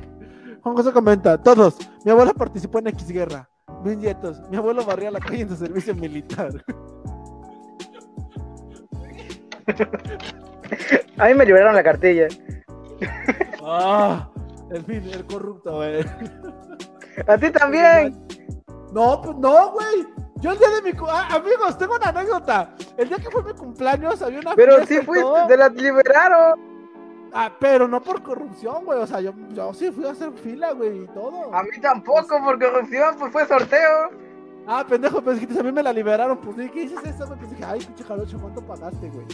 Juan José comenta, todos. Mi abuela participó en X Guerra. Mis nietos. Mi abuelo barría la calle en su servicio militar. a mí me liberaron la cartilla. Ah, en fin, el corrupto, güey. A ti también. No, pues no, güey. Yo el día de mi ah, amigos, tengo una anécdota. El día que fue mi cumpleaños había una Pero sí fuiste, te la liberaron. Ah, pero no por corrupción, güey. O sea, yo, yo sí fui a hacer fila, güey, y todo. A mí tampoco por corrupción, pues fue sorteo. Ah, pendejo, pues a mí me la liberaron. Pues ¿qué dices eso? Pues dije, ay, pinche jarocho, ¿cuánto pagaste, güey?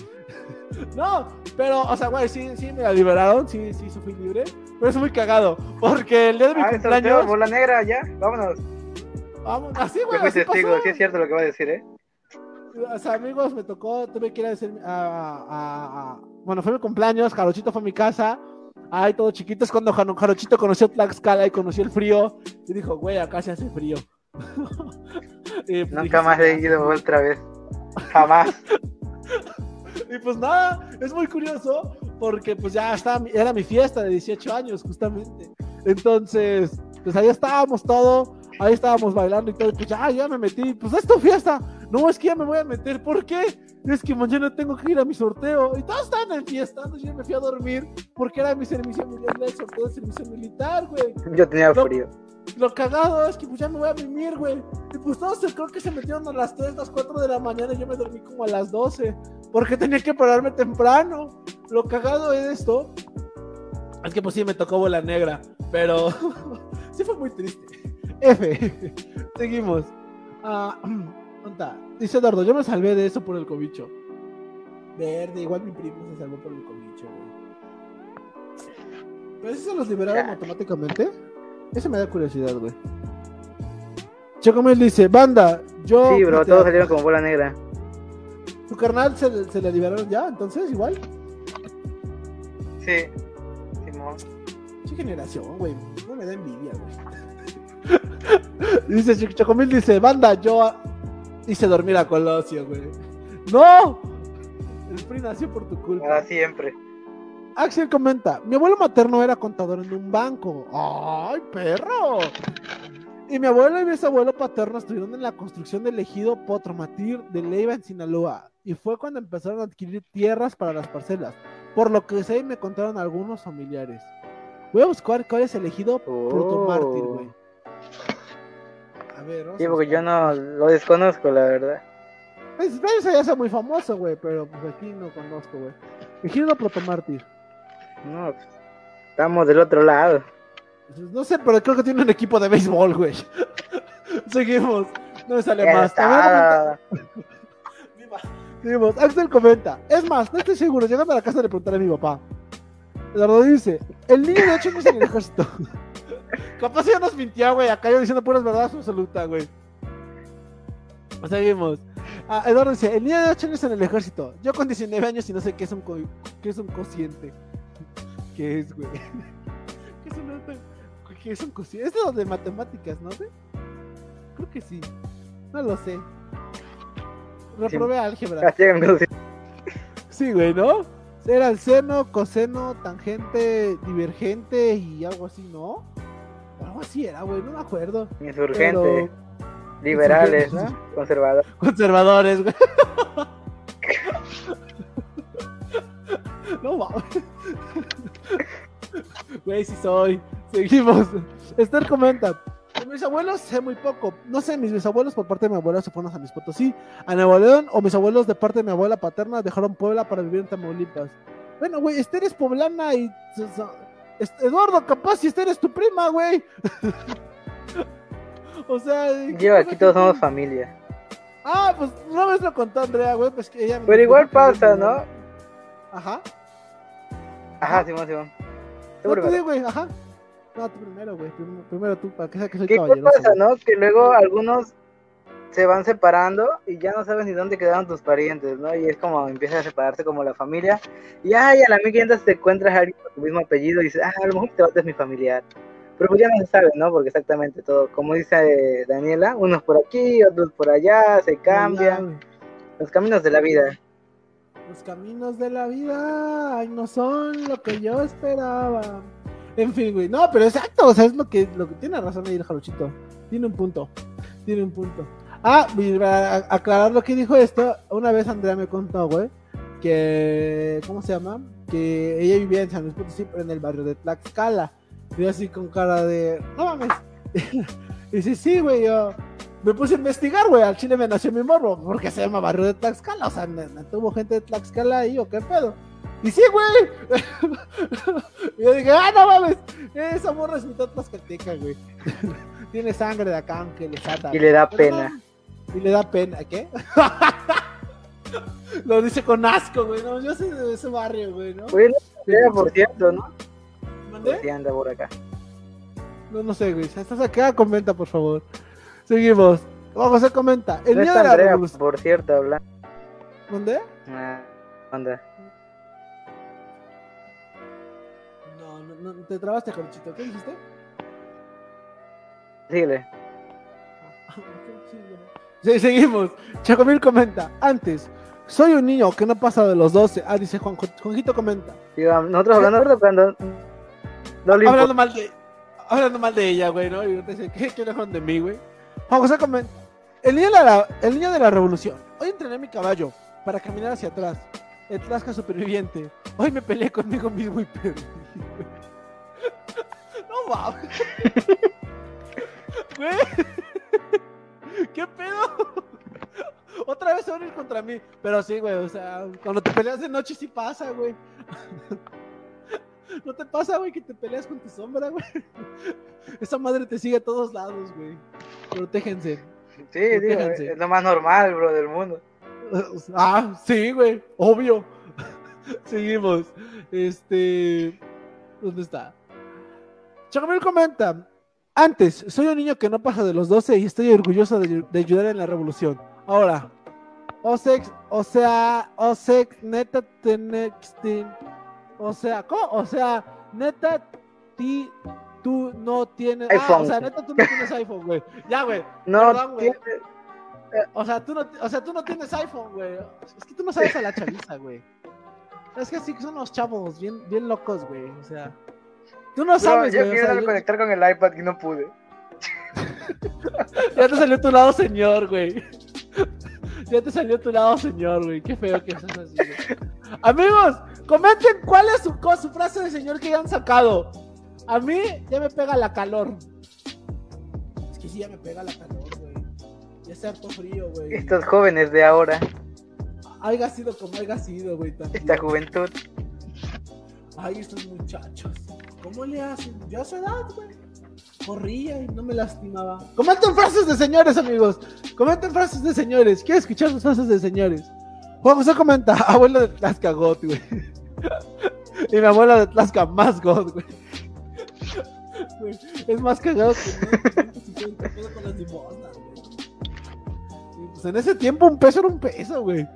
no, pero, o sea, güey, sí, sí me la liberaron, sí, sí, fui libre. Pero es muy cagado, porque el día de mi ah, cumpleaños. bola negra, ya, vámonos. Vámonos, así, güey. Yo fui testigo, sí es cierto lo que va a decir, ¿eh? O sea, amigos, me tocó, tuve que ir a decir, a, a, bueno, fue mi cumpleaños, Jarochito fue a mi casa, ay, todo chiquito, es cuando Jarochito conoció Tlaxcala y conoció el frío, y dijo, güey, acá se hace frío. Pues, Nunca más he ido otra vez. Jamás. y pues nada, es muy curioso porque pues ya estaba, era mi fiesta de 18 años justamente. Entonces, pues ahí estábamos todo, ahí estábamos bailando y todo, pues ya, ya me metí, pues es tu fiesta. No, es que ya me voy a meter, ¿por qué? Es que mañana tengo que ir a mi sorteo. Y todos estaban en fiesta, yo me fui a dormir porque era mi servicio militar, el sorteo de servicio militar, güey. Yo tenía frío. Lo cagado es que pues ya me voy a mimir, güey. Y pues todos creo que se metieron a las 3, las 4 de la mañana y yo me dormí como a las 12. Porque tenía que pararme temprano. Lo cagado es esto. Es que pues sí me tocó bola negra. Pero sí fue muy triste. F. Seguimos. Ah, Dice Eduardo, yo me salvé de eso por el cobicho. Verde, igual mi primo se salvó por el cobicho, güey. ¿Pero eso se los liberaron automáticamente? Eso me da curiosidad, güey. Chocomel dice, banda, yo... Sí, bro, todos salieron como bola negra. ¿Tu carnal se, se le liberaron ya? Entonces, igual. Sí, Simón. ¿Qué generación, güey? No me da envidia, güey. dice Chocomil dice, banda, yo hice dormir a Colosio, güey. ¡No! El PRI nació por tu culpa. Para siempre. Axel comenta, mi abuelo materno era contador en un banco. ¡Ay, perro! Y mi abuelo y mi abuelo paterno estuvieron en la construcción del ejido Potromatir de Leiva en Sinaloa. Y fue cuando empezaron a adquirir tierras para las parcelas. Por lo que sé me contaron algunos familiares. Voy a buscar cuál es el ejido oh. güey. A ver, Sí, porque yo no lo desconozco, la verdad. Pues, eso ya es muy famoso, güey, pero pues aquí no conozco, güey. Ejido Protomártir. No, estamos del otro lado. No sé, pero creo que tiene un equipo de béisbol, güey. Seguimos. No me sale más. Seguimos. Axel comenta. Es más, no estoy seguro. Llegando a la casa le preguntaré a mi papá. Eduardo dice: El niño de hecho no es en el ejército. Capaz ya nos mintió, güey. Acá yo diciendo puras verdades absoluta, güey. Seguimos. Ah, Eduardo dice: El niño de 8 años en el ejército. Yo con 19 años y no sé qué es un, qué es un cociente. ¿Qué es, güey? ¿Qué es un, qué es un cociente? Es lo de matemáticas, ¿no, güey? Creo que sí. No lo sé. Reprobé álgebra. Sí, güey, ¿no? Era el seno, coseno, tangente, divergente y algo así, ¿no? Algo así era, güey, no me acuerdo. Insurgente. Liberales, ¿no? Conservadores. Conservadores, güey. no mames. Güey, sí soy. Seguimos. Esther comenta. De mis abuelos sé muy poco. No sé, mis bisabuelos por parte de mi abuela se fueron a San Luis Potosí, a Nuevo León, o mis abuelos de parte de mi abuela paterna dejaron Puebla para vivir en Tamaulipas. Bueno, güey, Esther es poblana y. Eduardo, capaz si Esther es tu prima, güey. o sea. Yo, aquí todos somos familia. Ah, pues no me lo contó Andrea, güey, pues que ella. Pero igual pasa, ¿no? Ajá. Ajá, Simón, Simón. No, tú güey, ajá. No, tú primero, güey. Primero, tú, para que sea que soy ¿Qué pasa, no? Que luego algunos se van separando y ya no sabes ni dónde quedaron tus parientes, ¿no? Y es como empieza a separarse como la familia. Y ay, a la amiga te encuentras a alguien con tu mismo apellido y dices, ah, a lo mejor te vas mi familiar. Pero pues ya no se sabe, ¿no? Porque exactamente todo, como dice Daniela, unos por aquí, otros por allá, se cambian. Los caminos de la vida. Los caminos de la vida ay, no son lo que yo esperaba. En fin, güey. No, pero exacto, o sea, es lo que, lo que tiene razón ahí el jaluchito. Tiene un punto. Tiene un punto. Ah, para aclarar lo que dijo esto, una vez Andrea me contó, güey, que. ¿Cómo se llama? Que ella vivía en San Luis Potosí, en el barrio de Tlaxcala. Y así con cara de. No mames. y sí, sí, güey, yo me puse a investigar, güey. Al chile me nació mi morbo. Porque se llama barrio de Tlaxcala. O sea, me, tuvo gente de Tlaxcala ahí o qué pedo. Y sí, güey. yo dije, ah, no mames. Esa morra es mitad tlaxcalteca, güey. Tiene sangre de acá, aunque le salta. Y le da pena. Y le da pena. ¿Qué? Lo dice con asco, güey. No, yo soy de ese barrio, güey, ¿no? Bueno, por cierto, ¿no? ¿Mandé? Sí, anda por acá. No, no sé, güey. Estás acá, comenta, por favor. Seguimos. Vamos a comenta. El no de la revolución. Por cierto, hablando. ¿Dónde? Ah, ¿Dónde? No, no, no, te trabaste, Corchito. ¿Qué dijiste? Síguele. Sí, seguimos. Chacomil comenta. Antes, soy un niño que no pasa de los 12. Ah, dice Juan, Juanjito comenta. nosotros hablando cuando. No hablando mal de. Hablando mal de ella, güey, ¿no? Y te dice, ¿qué, qué de mí, güey? Juan José comenta. El niño, de la, el niño de la revolución. Hoy entrené mi caballo para caminar hacia atrás. El Tlaxca superviviente. Hoy me peleé conmigo mismo y perdí. no mames. Güey. ¿Qué pedo? Otra vez se van a ir contra mí. Pero sí, güey, o sea, cuando te peleas de noche sí pasa, güey. ¿No te pasa, güey, que te peleas con tu sombra, güey? Esa madre te sigue a todos lados, güey. Protéjense. Sí, es lo más normal, bro, del mundo. Ah, sí, güey, obvio. Seguimos. Este. ¿Dónde está? Chacomil comenta. Antes, soy un niño que no pasa de los 12 y estoy orgulloso de, ayudar en la revolución. Ahora, Osex, o sea, Osex, neta, tenextin. O sea, ¿cómo? O sea, neta, ti, tú no tienes. Ah, o sea, neta, tú no tienes iPhone, güey. Ya, güey. No, güey. O sea, tú no, o sea, tú no tienes iPhone, güey. Es que tú no sabes a la chaviza, güey. Es que sí que son los chavos bien, bien locos, güey. O sea, tú no sabes. Yo quería conectar con el iPad y no pude. ya te salió tu lado señor, güey. Ya te salió tu lado señor, güey. Qué feo que seas así, güey. Amigos, comenten cuál es su, su frase de señor que ya han sacado. A mí ya me pega la calor. Es que sí, ya me pega la calor, güey. Ya es harto frío, güey. Estos jóvenes de ahora. Haya sido como haya sido, güey. Esta juventud. Ay, estos muchachos. ¿Cómo le hacen? Yo a su edad, güey. Corría y no me lastimaba. Comenten frases de señores, amigos. Comenten frases de señores. Quiero escuchar sus frases de señores. Juan José comenta, abuelo de Tlaxca God, güey. y mi abuela de Tlaxca más God, güey. Es más cagado que. Pues en ese tiempo un peso era un peso, güey.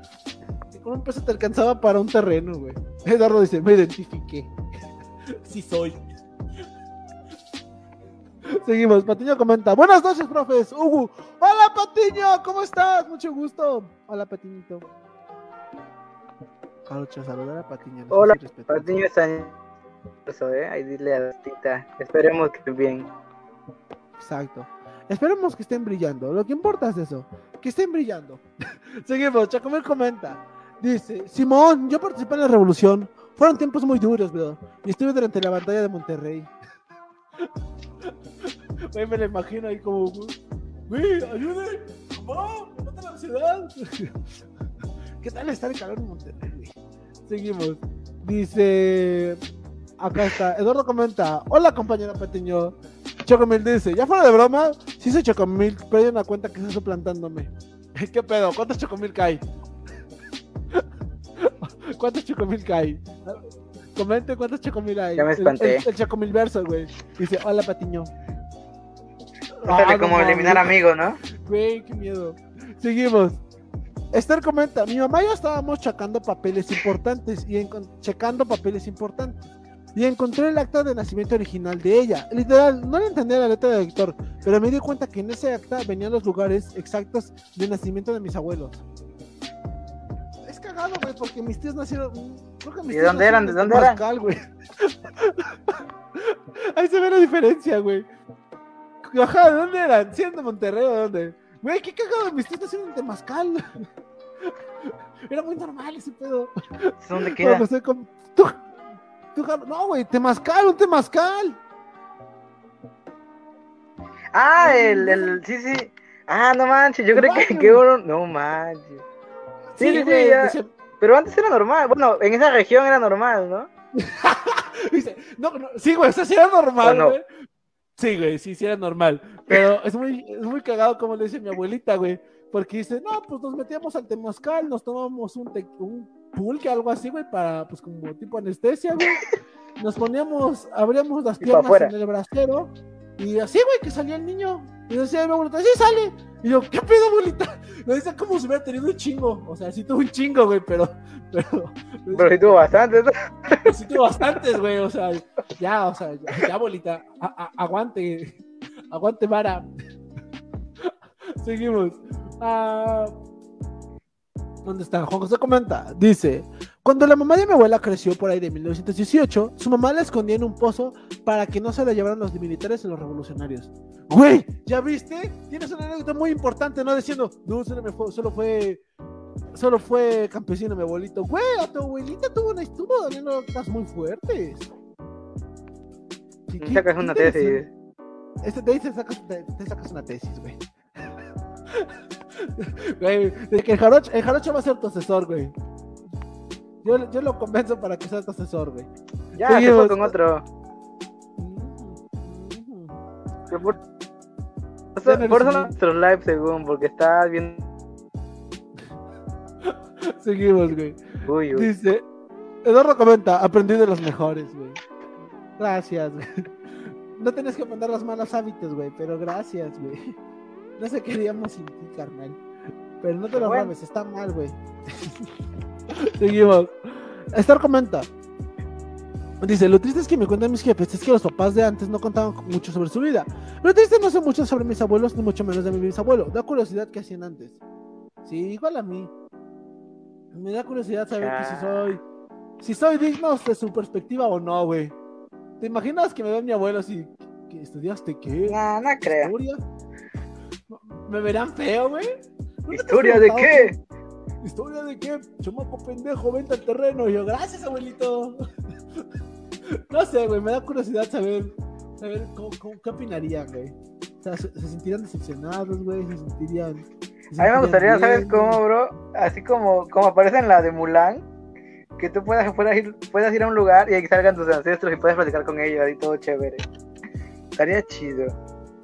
Con un peso te alcanzaba para un terreno, güey. Eduardo dice, me identifiqué. Sí soy. Seguimos, Patiño comenta, buenas noches, profes. Hugo, hola Patiño, ¿cómo estás? Mucho gusto. Hola Patiñito. saludar a Patiño. Hola, Patiño está eso, ¿eh? Ahí dile a la tita. Esperemos que estén bien. Exacto. Esperemos que estén brillando. Lo que importa es eso, que estén brillando. Seguimos, Chacomel comenta. Dice, Simón, yo participé en la revolución. Fueron tiempos muy duros, bro. Y estuve durante la batalla de Monterrey. me lo imagino ahí como, güey, ayuden, ¡Vamos! mata la ciudad. ¿Qué tal estar en calor en Monterrey? Seguimos. Dice, Acá está. Eduardo comenta. Hola, compañero Petiño. Chocomil dice, ya fuera de broma, sí soy Chocomil, pero hay una cuenta que está suplantándome. ¿Qué pedo? ¿Cuántos Chocomil cae? ¿Cuántos Chocomil cae? Comente cuántos Chocomil hay. Ya me espanté. El, Chocomil verso, güey. Dice, hola, Patiño. Ah, como eliminar amigos, ¿no? Güey, qué miedo. Seguimos. Esther comenta, mi mamá y yo estábamos checando papeles importantes y checando papeles importantes y encontré el acta de nacimiento original de ella. Literal, no le entendía la letra del lector, pero me di cuenta que en ese acta venían los lugares exactos de nacimiento de mis abuelos. Cagado, güey, porque mis tíos nacieron. Creo que mis ¿Y de dónde eran? ¿De dónde eran? güey. Ahí se ve la diferencia, güey. Ajá, ¿de dónde eran? ¿Sí de Monterrey o de dónde? Güey, qué cagado, mis tíos nacieron en Temazcal. Era muy normal ese pedo. ¿Dónde queda? No, güey, temazcal, un temazcal. Ah, el, el, sí, sí. Ah, no manches, yo creo que, que uno, no manches. Sí, sí, sí, Pero antes era normal, bueno, en esa región era normal, ¿no? Dice, no, no, sí, güey, o sea, sí era normal, güey. Sí, güey, sí, sí era normal. Pero es muy, es muy cagado como le dice mi abuelita, güey. Porque dice, no, pues nos metíamos al temazcal, nos tomábamos un, un pulque, algo así, güey, para, pues como tipo anestesia, güey. Nos poníamos, abríamos las piernas en el brasero y así, güey, que salía el niño. Y decía mi abuelita, sí sale. Y yo, ¿qué pedo, abuelita? Lo dice como si hubiera tenido un chingo. O sea, sí tuvo un chingo, güey, pero. Pero, pero sí tuvo bastantes, ¿no? Sí tuvo bastantes, güey. O sea, ya, o sea, ya, abuelita, aguante. Aguante, vara. Seguimos. Ah, ¿Dónde está? Juan José comenta. Dice: Cuando la mamá de mi abuela creció por ahí de 1918, su mamá la escondía en un pozo para que no se la llevaran los militares y los revolucionarios. Güey, ¿ya viste? Tienes una anécdota muy importante, ¿no? Diciendo, no, solo, me fue, solo fue. Solo fue campesino mi abuelito. Güey, a tu abuelita tuvo una estuvo dando notas muy fuertes. Sacas una tesis. Este, te sacas, te, sacas una tesis, güey. güey, de que el jarocho, el jarocho va a ser tu asesor, güey. Yo, yo lo convenzo para que sea tu asesor, güey. Ya, se fue con otro. Por, por eso nuestro live, según, porque está bien. Seguimos, güey. Uy, uy. Dice: Eduardo comenta: Aprendí de los mejores, güey. Gracias, güey. No tenés que mandar los malos hábitos, güey, pero gracias, güey. No se queríamos sin ti, carnal. Pero no te lo bueno. está mal, güey. Seguimos. Estar comenta. Dice, lo triste es que me cuentan mis jefes es que los papás de antes no contaban mucho sobre su vida. Lo triste no sé mucho sobre mis abuelos, ni mucho menos de mi bisabuelo. Da curiosidad qué hacían antes. Sí, igual a mí. Me da curiosidad saber que si soy... Si soy digno de su perspectiva o no, güey. ¿Te imaginas que me ve mi abuelo así? ¿Que ¿Estudiaste qué? No, no creo. ¿Historia? ¿Me verán feo, güey? ¿Historia de qué? ¿Historia de qué? Chomaco pendejo, vente al terreno. Y yo, gracias, abuelito. no sé, güey, me da curiosidad saber, saber cómo, qué opinarían, güey. O sea, ¿se, sentirían decepcionados, güey? ¿Se sentirían...? a mí me gustaría, ¿sabes cómo, bro? Así como, como aparece en la de Mulan, que tú puedas, puedas, ir, puedas ir a un lugar y ahí salgan tus ancestros y puedes platicar con ellos y todo chévere. Estaría chido.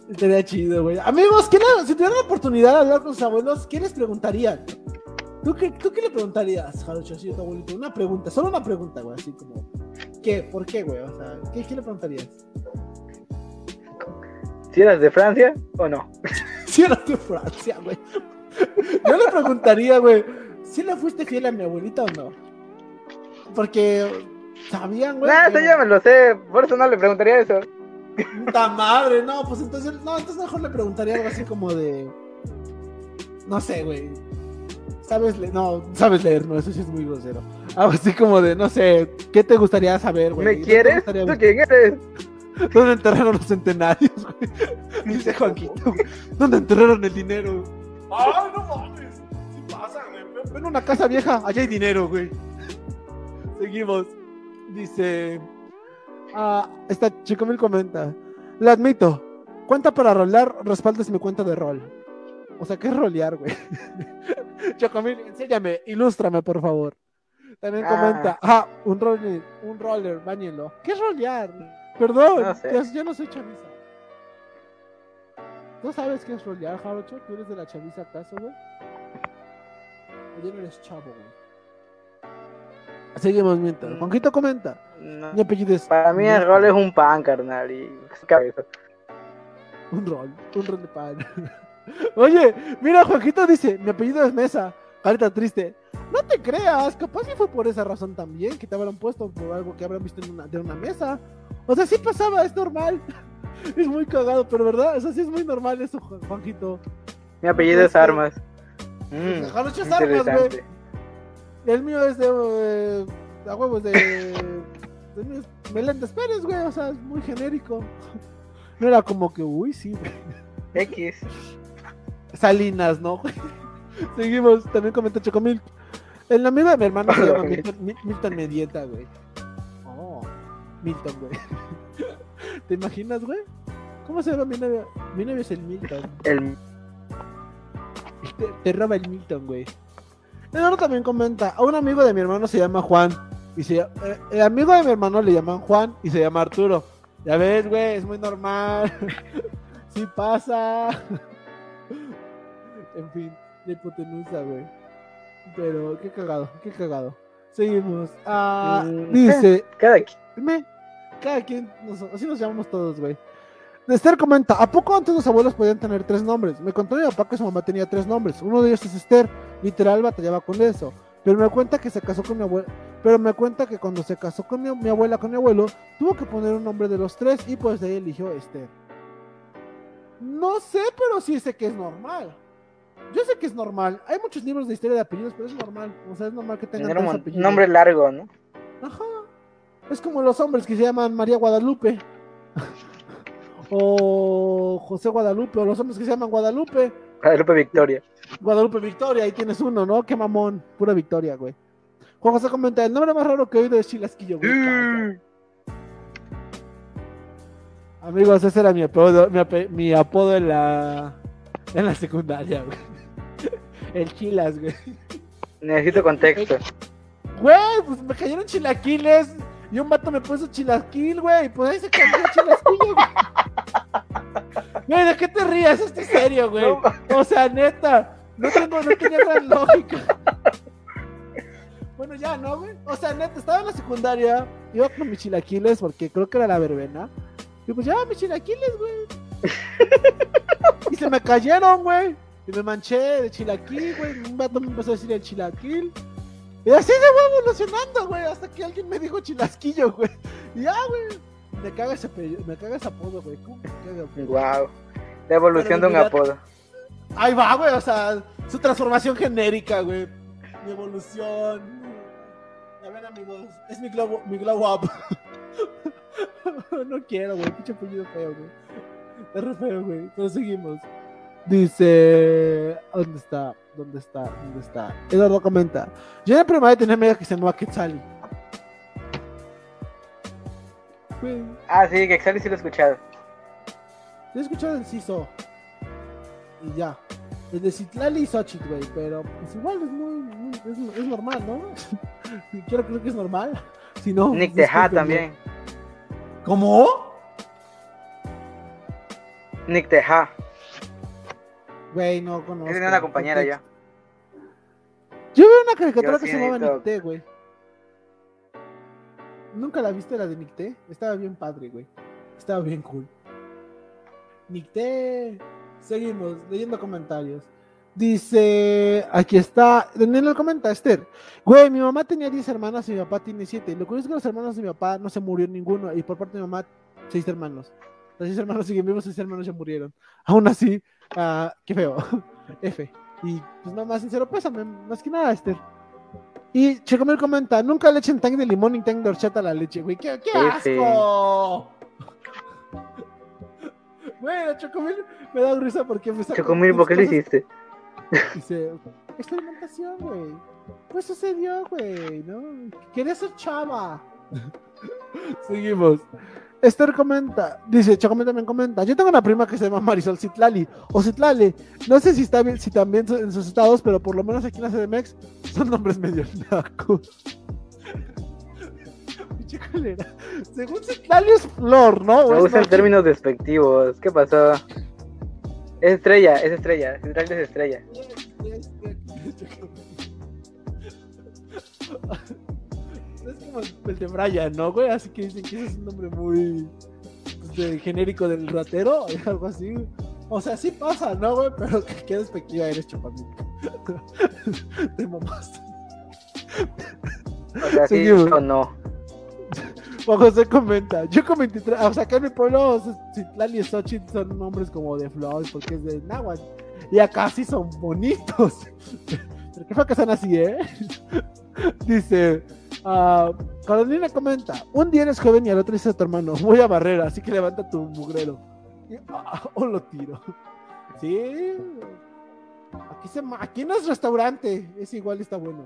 Estaría chido, güey. Amigos, ¿qué si tuvieran la oportunidad de hablar con sus abuelos, ¿qué les preguntarían? ¿Tú qué, ¿Tú qué le preguntarías, Jarocho, así tu abuelito? Una pregunta, solo una pregunta, güey, así como, ¿qué? ¿Por qué, güey? O sea, ¿qué, qué le preguntarías? ¿Si eras de Francia o no? si eras de Francia, güey. Yo le preguntaría, güey, ¿si le fuiste fiel a mi abuelita o no? Porque sabían, güey. Nah, eso ya me lo sé, por eso no le preguntaría eso. Puta madre, no, pues entonces, no, entonces mejor le preguntaría algo así como de. No sé, güey sabes leer, no, sabes leer, no, eso sí es muy grosero. Algo así como de, no sé, ¿qué te gustaría saber, güey? ¿Me quieres? ¿Tú quién eres? ¿Dónde enterraron los centenarios, güey? Dice Joaquito, ¿dónde enterraron el dinero? ¡Ah, no mames! Sí pasa, güey. Ven una casa vieja, allá hay dinero, güey. Seguimos. Dice. Ah, esta chico me comenta. Le admito. Cuenta para rolar, respaldes mi cuenta de rol. O sea, ¿qué es rolear, güey? Chocomil, enséñame, ilústrame, por favor. También ah. comenta, ah, un roller, un roller, bañenlo. ¿Qué es rolear? Perdón, yo no soy chaviza. ¿No sabes qué es rolear, Jarocho? ¿Tú eres de la chaviza acaso, güey? O ya no eres chavo, güey. Seguimos mientras. Juanquito comenta. Mi apellido es. Para mí el rol es un pan, carnal. Y cabeza. Un rol, un rol de pan. Oye, mira, Joaquito dice, mi apellido es Mesa. Carita triste. No te creas, capaz si fue por esa razón también, que te habrán puesto por algo que habrán visto en una, de una mesa. O sea, sí pasaba, es normal. es muy cagado, pero verdad, eso sí es muy normal eso, Juanquito. Mi apellido es Armas. Mm, es Armas, güey. El mío es de... Eh, a huevos de... de Meléndez Pérez, güey, o sea, es muy genérico. No era como que, uy, sí, güey. X. Salinas, ¿no? Seguimos, también comenta Chocomil. El amigo de mi hermano se llama Milton, Medieta, güey. Oh, Milton, güey. ¿Te imaginas, güey? ¿Cómo se llama mi novio? Mi novio es el Milton. El... Te, roba el Milton, güey. Eduardo también comenta, a un amigo de mi hermano se llama Juan. Y se, eh, el amigo de mi hermano le llaman Juan y se llama Arturo. Ya ves, güey, es muy normal. Sí pasa. En fin, la hipotenusa, güey. Pero qué cagado, qué cagado. Seguimos. Ah, Mm, dice, Cada quien. me, cada quien, nos- así nos llamamos todos, güey. Esther comenta, ¿a poco antes los abuelos podían tener tres nombres? Me contó mi papá que su mamá tenía tres nombres. Uno de ellos es Esther, literal batallaba con eso. Pero me cuenta que se casó con mi abuela. Pero me cuenta que cuando se casó con mi, mi abuela, con mi abuelo, tuvo que poner un nombre de los tres y pues de ahí eligió Esther. No sé, pero sí sé que es normal. Yo sé que es normal. Hay muchos libros de historia de apellidos, pero es normal. O sea, es normal que tengan un apellidos. nombre largo, ¿no? Ajá. Es como los hombres que se llaman María Guadalupe. o José Guadalupe. O los hombres que se llaman Guadalupe. Guadalupe Victoria. Guadalupe Victoria. Ahí tienes uno, ¿no? Qué mamón. Pura victoria, güey. Juan José comenta: el nombre más raro que he oído es Chilasquillo, güey. Amigos, ese era mi apodo, mi, mi apodo en la, en la secundaria, güey. El Chilas, güey. Necesito contexto. Güey, pues me cayeron chilaquiles y un vato me puso chilaquil, güey. Pues ahí se cambió chilaquillo, güey. Güey, ¿de qué te rías? Estoy serio, güey. No, O sea, neta, no, tengo, no tenía gran lógica. Bueno, ya, ¿no, güey? O sea, neta, estaba en la secundaria, iba con mis chilaquiles porque creo que era la verbena. Y pues ya, mis chilaquiles, güey. Y se me cayeron, güey. Y me manché de chilaquil, güey. Un vato me empezó a decir el chilaquil. Y así se fue evolucionando, güey. Hasta que alguien me dijo chilasquillo, güey. Y ya, güey. Me caga ese, pe- me caga ese apodo, güey. ¿Cómo me caga, güey? Wow. La evolución de un apodo. Ahí va, güey, o sea, su transformación genérica, güey. Mi evolución. A ver, amigos, es mi glow, mi glow up. no quiero, güey, pinche apellido feo, güey. Es re feo, güey, pero seguimos. Dice, ¿dónde está? ¿Dónde está? ¿Dónde está? Eduardo comenta, yo en la primaria tenía amiga que se llamaba Quetzali. Ah, sí, que Exali sí lo he escuchado. Yo he escuchado el CISO. Y ya. El de Citlali y Xochitl, güey. Pero pues igual es muy. muy- es, es normal, ¿no? Quiero creer que es normal. Si no. Nick pues, Teja discúlpenme. también. ¿Cómo? Nick Teja. Güey, no conozco. Yo tenía una compañera ya. Yo veo una caricatura Yo que sí se llamaba T, güey. ¿Nunca la viste la de Nick T? Estaba bien padre, güey. Estaba bien cool. Nick T. Seguimos leyendo comentarios. Dice, aquí está, Daniel comenta, Esther, güey, mi mamá tenía 10 hermanas y mi papá tiene 7. Lo curioso es que los hermanos de mi papá no se murió ninguno y por parte de mi mamá, 6 hermanos. Los 6 hermanos siguen vivos, 6 hermanos ya murieron. Aún así, ah, qué feo. F. Y pues nada más sincero, pésame, más que nada, Esther. Y Checomil comenta, nunca le echen tank de limón ni tank de horchata a la leche, güey. ¡Qué, asco! Bueno, Chocomil me da risa porque me Chocomil, ¿por qué lo hiciste? Dice, experimentación, güey. Pues sucedió, güey, ¿no? Quería ser chava. Seguimos. Esther comenta, dice, Chocomil también comenta, yo tengo una prima que se llama Marisol Citlali, o Citlali, no sé si está bien, si también en sus estados, pero por lo menos aquí en la CDMX son nombres medio nacos. Según Citlali es flor, ¿no? ¿O Me es gustan noche? términos despectivos. ¿Qué pasó? Es estrella, es estrella. Central es estrella. Es como el de Brian, ¿no, güey? Así que dicen que ese es un nombre muy pues, de genérico del ratero, algo así. O sea, sí pasa, ¿no, güey? Pero qué despectiva eres, chupamín. Te mamaste. O sea, sí o no. Juan José comenta, yo con 23, o sea, acá en mi pueblo, Citlali y Xochitl son nombres como de flores porque es de náhuatl. Y acá sí son bonitos. Pero qué fue que son así, ¿eh? Dice, ah, Carolina comenta, un día eres joven y al otro dice a tu hermano, voy a barrer, así que levanta tu mugrero. Y, ah, o lo tiro. Sí. Aquí, se, ma- aquí no es restaurante, es igual, está bueno.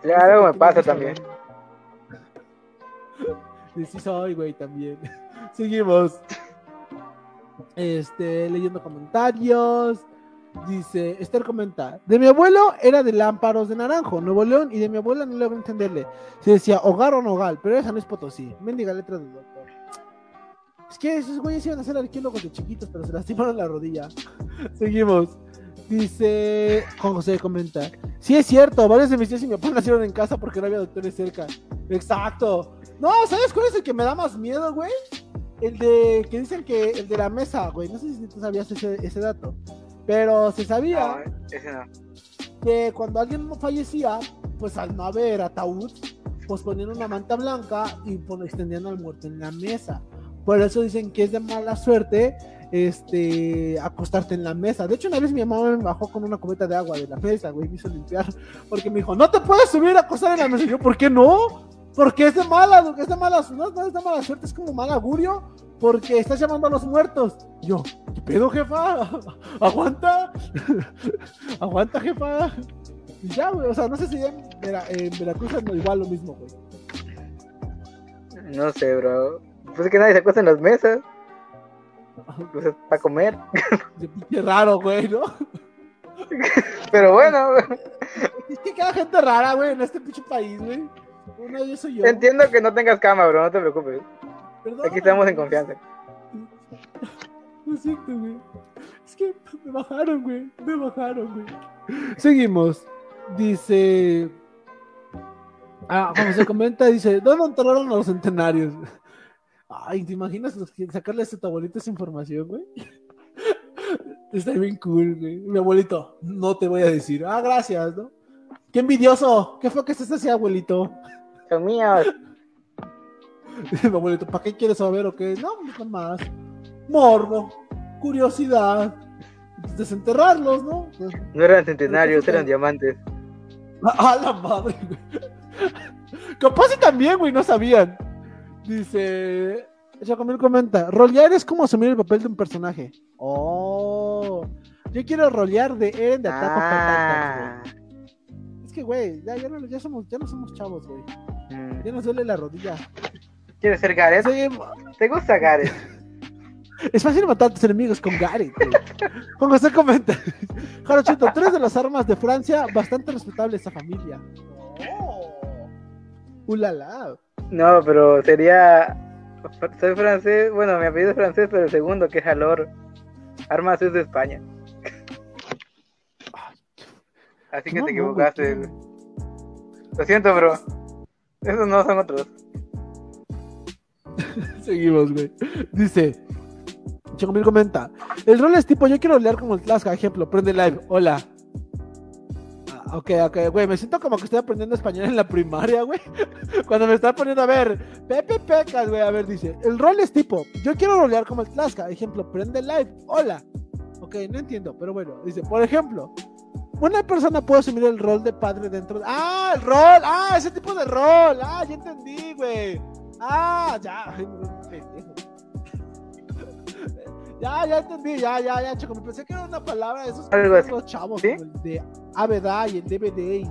Claro, me pasa también. Sí, sí soy, güey, también. Seguimos. Este, leyendo comentarios. Dice, Esther comenta, de mi abuelo era de Lámparos de Naranjo, Nuevo León, y de mi abuela no logro entenderle. Se decía hogar o nogal, pero esa no es Potosí. Mendiga letra del doctor. Es que esos güeyes iban a ser arqueólogos de chiquitos, pero se lastimaron la rodilla. Seguimos. Dice Juan José comenta. Sí es cierto, varios de mis tíos y mi papá nacieron en casa porque no había doctores cerca. Exacto. No, ¿sabes cuál es el que me da más miedo, güey? El de que dicen que el de la mesa, güey. No sé si tú sabías ese dato. Pero se sabía que cuando alguien fallecía, pues al no haber ataúd, pues ponían una manta blanca y pues, extendían al muerto en la mesa. Por eso dicen que es de mala suerte este, acostarte en la mesa. De hecho, una vez mi mamá me bajó con una cubeta de agua de la mesa, güey, me hizo limpiar, porque me dijo, no te puedes subir a acostar en la mesa. Y yo, ¿por qué no? Porque es de mala, es de mala, no, no es de mala suerte, es como mal augurio, porque estás llamando a los muertos. yo, ¿qué pedo, jefa? ¿Aguanta? ¿Aguanta, jefa? Y ya, güey, o sea, no sé si en, Veracruz es igual lo mismo, güey. No sé, bro. Pues es que nadie se acuesta en las mesas. Pues es para comer. Qué raro, güey, ¿no? Pero bueno. Es que queda gente rara, güey, en este pinche país, güey. Soy yo. Entiendo que no tengas cama, bro, no te preocupes. Aquí estamos en confianza. Lo siento, güey. Es que me bajaron, güey. Me bajaron, güey. Seguimos. Dice. Ah, como se comenta, dice: ¿Dónde enterraron a los centenarios? Ay, ¿te imaginas sacarle a tu abuelito esa información, güey? Está bien cool, güey. Mi abuelito, no te voy a decir. Ah, gracias, ¿no? Qué envidioso. ¿Qué fue que estás así, abuelito? Míos. Mi abuelito, ¿para qué quieres saber o qué? No, no más. Morbo, curiosidad, desenterrarlos, ¿no? No eran centenarios, eran diamantes. A, la madre, güey. Capaz y también, güey, no sabían. Dice. Chacomil comenta: rolear es como asumir el papel de un personaje. Oh. Yo quiero rolear de Eren de Ataco ah. Es que, güey, ya, ya, no, ya, somos, ya no somos chavos, güey. Mm. Ya nos duele la rodilla. ¿Quieres ser Gareth? ¿Te gusta Gareth? Es fácil matar a tus enemigos con Gareth. Como se comenta. Jarochito, tres de las armas de Francia, bastante respetable esa familia. Oh. Ulala. No, pero sería. Soy francés, bueno, mi apellido es francés, pero el segundo, que es Alor. Armas es de España. Así que te equivocaste. Lo siento, bro. Esos no son otros. Seguimos, güey. Dice. Chocomil comenta. El rol es tipo, yo quiero leer como el Tlaska, ejemplo, prende live. Hola. Ok, ok, güey, me siento como que estoy aprendiendo español en la primaria, güey. Cuando me está poniendo a ver, Pepe Pecas, güey, a ver, dice, el rol es tipo, yo quiero rolear como el Tlaska, ejemplo, prende live, hola. Ok, no entiendo, pero bueno, dice, por ejemplo, una persona puede asumir el rol de padre dentro de... Ah, el rol, ah, ese tipo de rol, ah, ya entendí, güey. Ah, ya, Ya, ya entendí, ya, ya, ya, chico. Me pensé que era una palabra de esos los chavos, ¿Sí? de ABDA y el DVD y.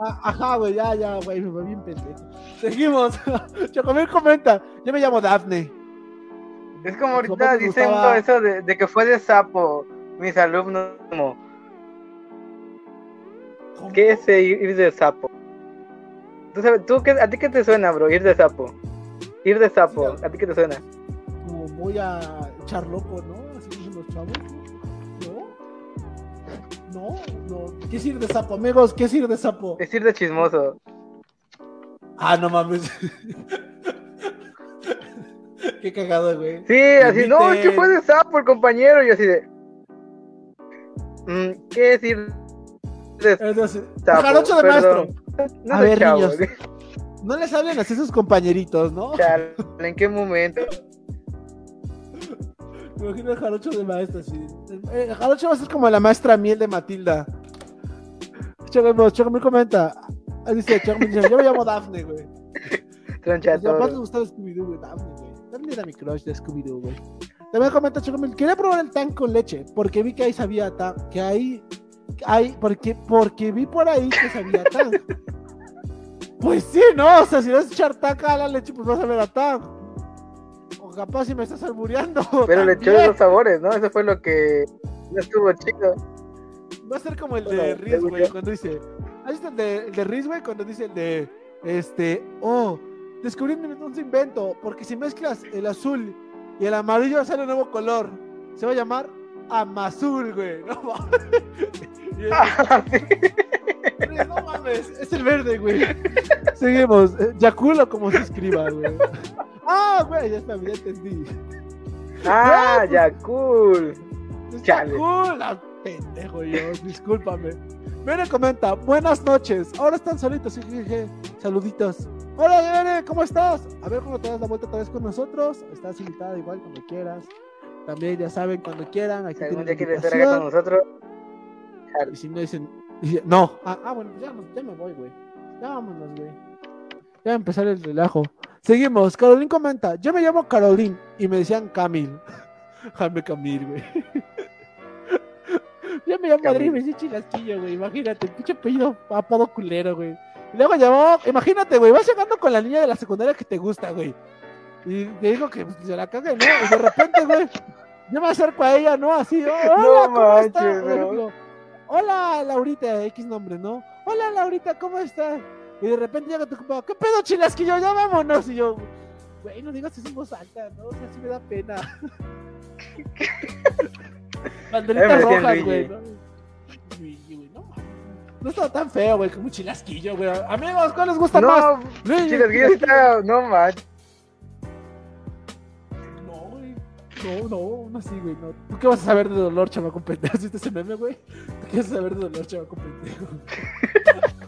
Ah, ajá, güey, ya, ya, güey, me voy bien pendejo. Seguimos. Chocomil comenta, yo me llamo Daphne. Es como ahorita dicen todo eso de, de, que fue de sapo, mis alumnos, como... ¿Qué es ir de sapo? ¿Tú sabes, tú qué, ¿A ti qué te suena, bro, ir de sapo? Ir de sapo, ¿a ti qué te suena? Como voy a echar loco, ¿no? Así dicen los chavos. ¿No? No, no. ¿Qué es ir de sapo, amigos? ¿Qué es ir de sapo? Es ir de chismoso. Ah, no mames. Qué cagado, güey. Sí, así, no, es que fue de sapo el compañero. Y así de. Mm, ¿Qué es ir sapo? Jarocho de maestro. No a ver, niños. No les hablen así a sus compañeritos, ¿no? ¿En qué momento? Me imagino el jarocho de maestra, sí. El, jarocho va a ser como la maestra miel de Matilda. Choco me comenta. Dice, dice, yo me llamo Daphne, güey. Tronchato. Aparte me gustaba Scooby-Doo, güey. Daphne, güey. Daphne era mi crush de Scooby-Doo, güey. También comenta Chocomil, quería probar el tan con leche, porque vi que ahí sabía tan, que ahí, hay, porque, porque vi por ahí que sabía tan. pues sí, ¿no? O sea, si vas a echar taca a la leche, pues vas a ver a tan capaz si me estás albureando. Pero le echó los sabores, ¿no? Eso fue lo que no estuvo chido. Va a ser como el de Riz, güey, cuando dice. ¿Has visto el de, el de Riz, güey? Cuando dice el de. Este. Oh, descubrí un invento, porque si mezclas el azul Y el amarillo sale un nuevo color. Se va a llamar Amazul, güey. No mames. no mames, es el verde, güey. Seguimos. Eh, Yakulo como se escriba, güey. Ah, güey, ya está, ya entendí. Ah, pues, Yakul. Yakul, ah, pendejo yo, discúlpame. Mire, comenta, buenas noches. Ahora están solitos, jeje. Saluditos. Hola, Yere, ¿cómo estás? A ver cómo te das la vuelta otra vez con nosotros. Estás invitada igual cuando quieras. También ya saben, cuando quieran. Aquí algún día quieres estar acá con nosotros. Y si no dicen, no. Ah, ah, bueno, ya, ya me voy, güey. Ya vámonos, güey. Ya va a empezar el relajo. Seguimos. Carolín comenta, yo me llamo Carolín y me decían Camil. Jaime Camil, güey. yo me llamo Madrid y me decía Chilasquillo, güey. Imagínate, pinche apellido apodo culero, güey. Y luego llamó, imagínate, güey, vas llegando con la niña de la secundaria que te gusta, güey. Y te digo que se la cague, ¿no? Y de repente, güey, yo me acerco a ella, ¿no? Así, hola, no ¿cómo estás? Hola, Laurita, X nombre, ¿no? Hola, Laurita, ¿cómo estás? Y de repente llega tu compa, ¿qué pedo, chilasquillo? Ya vámonos. Y yo, güey, no digas eso en voz alta, ¿no? O sea, sí me da pena. Banderitas rojas, güey, ¿no? no No está tan feo, güey, como un chilasquillo, güey. Amigos, ¿cuál les gusta más? No, chilasquillo está, no manches. No, no, no así, güey. No. ¿Tú qué vas a saber de dolor, chamaco pendejo? ¿Viste ese meme, güey? ¿Tú qué vas a saber de dolor, chamaco pendejo?